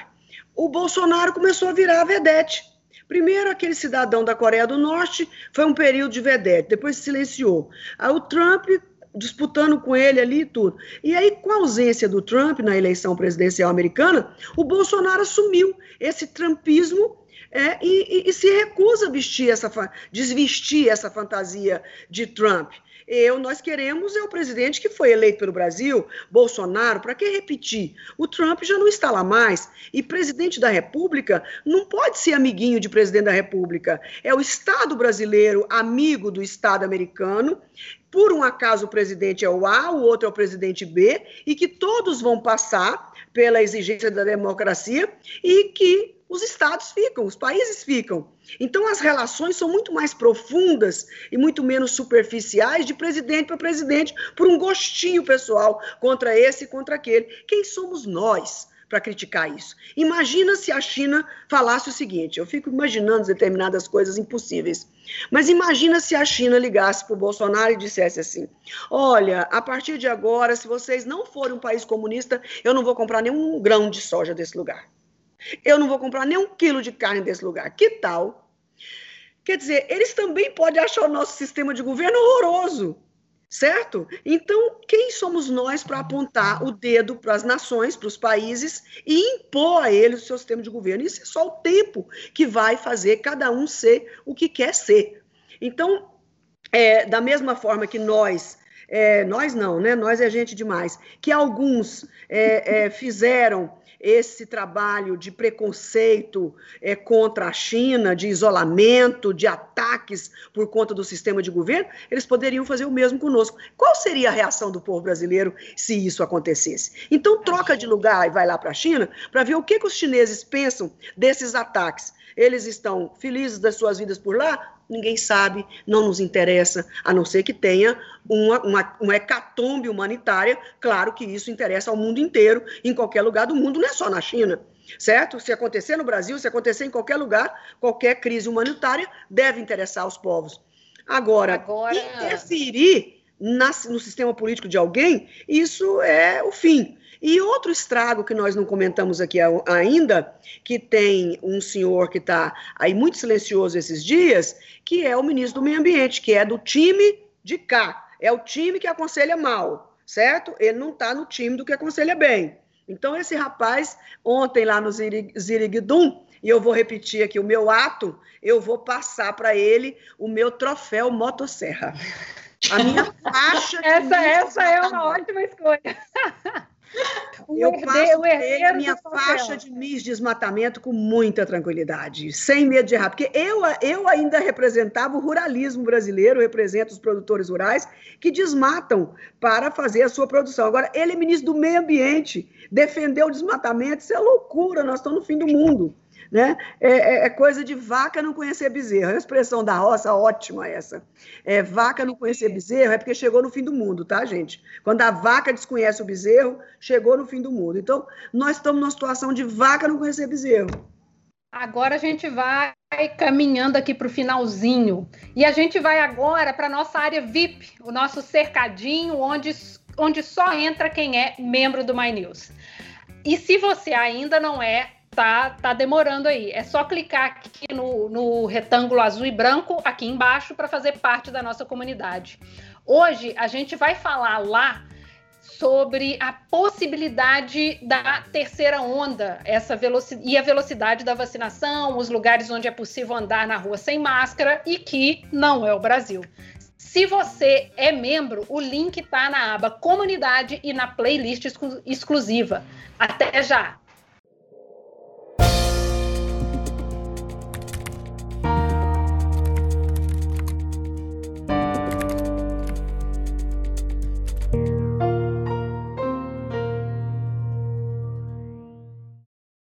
o Bolsonaro começou a virar a vedete. Primeiro, aquele cidadão da Coreia do Norte foi um período de vedete, depois se silenciou. Aí o Trump disputando com ele ali e tudo. E aí, com a ausência do Trump na eleição presidencial americana, o Bolsonaro assumiu esse trumpismo é, e, e, e, se recusa a vestir essa, desvestir essa fantasia de Trump. Eu, nós queremos é o presidente que foi eleito pelo Brasil, Bolsonaro, para que repetir? O Trump já não está lá mais. E presidente da República não pode ser amiguinho de presidente da República. É o Estado brasileiro amigo do Estado americano por um acaso o presidente é o A, o outro é o presidente B, e que todos vão passar pela exigência da democracia e que os estados ficam, os países ficam. Então, as relações são muito mais profundas e muito menos superficiais de presidente para presidente, por um gostinho pessoal contra esse e contra aquele. Quem somos nós? Para criticar isso. Imagina se a China falasse o seguinte: eu fico imaginando determinadas coisas impossíveis, mas imagina se a China ligasse para o Bolsonaro e dissesse assim: olha, a partir de agora, se vocês não forem um país comunista, eu não vou comprar nenhum grão de soja desse lugar. Eu não vou comprar nem um quilo de carne desse lugar. Que tal? Quer dizer, eles também podem achar o nosso sistema de governo horroroso, certo? Então, quem somos nós para apontar o dedo para as nações, para os países e impor a eles o seu sistema de governo? Isso é só o tempo que vai fazer cada um ser o que quer ser. Então, é, da mesma forma que nós é, nós não, né? Nós é gente demais. Que alguns é, é, fizeram esse trabalho de preconceito é, contra a China, de isolamento, de ataques por conta do sistema de governo, eles poderiam fazer o mesmo conosco. Qual seria a reação do povo brasileiro se isso acontecesse? Então, troca de lugar e vai lá para a China para ver o que, que os chineses pensam desses ataques. Eles estão felizes das suas vidas por lá? ninguém sabe, não nos interessa, a não ser que tenha uma, uma, uma, hecatombe humanitária. Claro que isso interessa ao mundo inteiro, em qualquer lugar do mundo, não é só na China, certo? Se acontecer no Brasil, se acontecer em qualquer lugar, qualquer crise humanitária deve interessar os povos. Agora, Agora... interferir na, no sistema político de alguém, isso é o fim. E outro estrago que nós não comentamos aqui ainda, que tem um senhor que está aí muito silencioso esses dias, que é o ministro do Meio Ambiente, que é do time de cá. É o time que aconselha mal, certo? Ele não está no time do que aconselha bem. Então, esse rapaz, ontem lá no Ziriguidum, e eu vou repetir aqui o meu ato, eu vou passar para ele o meu troféu motosserra. A minha faixa. essa essa é uma ótima escolha. eu passo a minha faixa de MIS desmatamento com muita tranquilidade, sem medo de errar, porque eu, eu ainda representava o ruralismo brasileiro, represento os produtores rurais que desmatam para fazer a sua produção. Agora, ele é ministro do meio ambiente, defender o desmatamento, isso é loucura, nós estamos no fim do mundo. Né? É, é, é, coisa de vaca não conhecer bezerro. É a expressão da roça, ótima essa. É, vaca não conhecer bezerro é porque chegou no fim do mundo, tá, gente? Quando a vaca desconhece o bezerro, chegou no fim do mundo. Então, nós estamos numa situação de vaca não conhecer bezerro. Agora a gente vai caminhando aqui para o finalzinho. E a gente vai agora para a nossa área VIP, o nosso cercadinho, onde, onde só entra quem é membro do My News. E se você ainda não é, tá, tá demorando aí. É só clicar aqui no, no retângulo azul e branco aqui embaixo para fazer parte da nossa comunidade. Hoje a gente vai falar lá sobre a possibilidade da terceira onda, essa velocidade e a velocidade da vacinação, os lugares onde é possível andar na rua sem máscara e que não é o Brasil. Se você é membro, o link está na aba comunidade e na playlist exclusiva. Até já!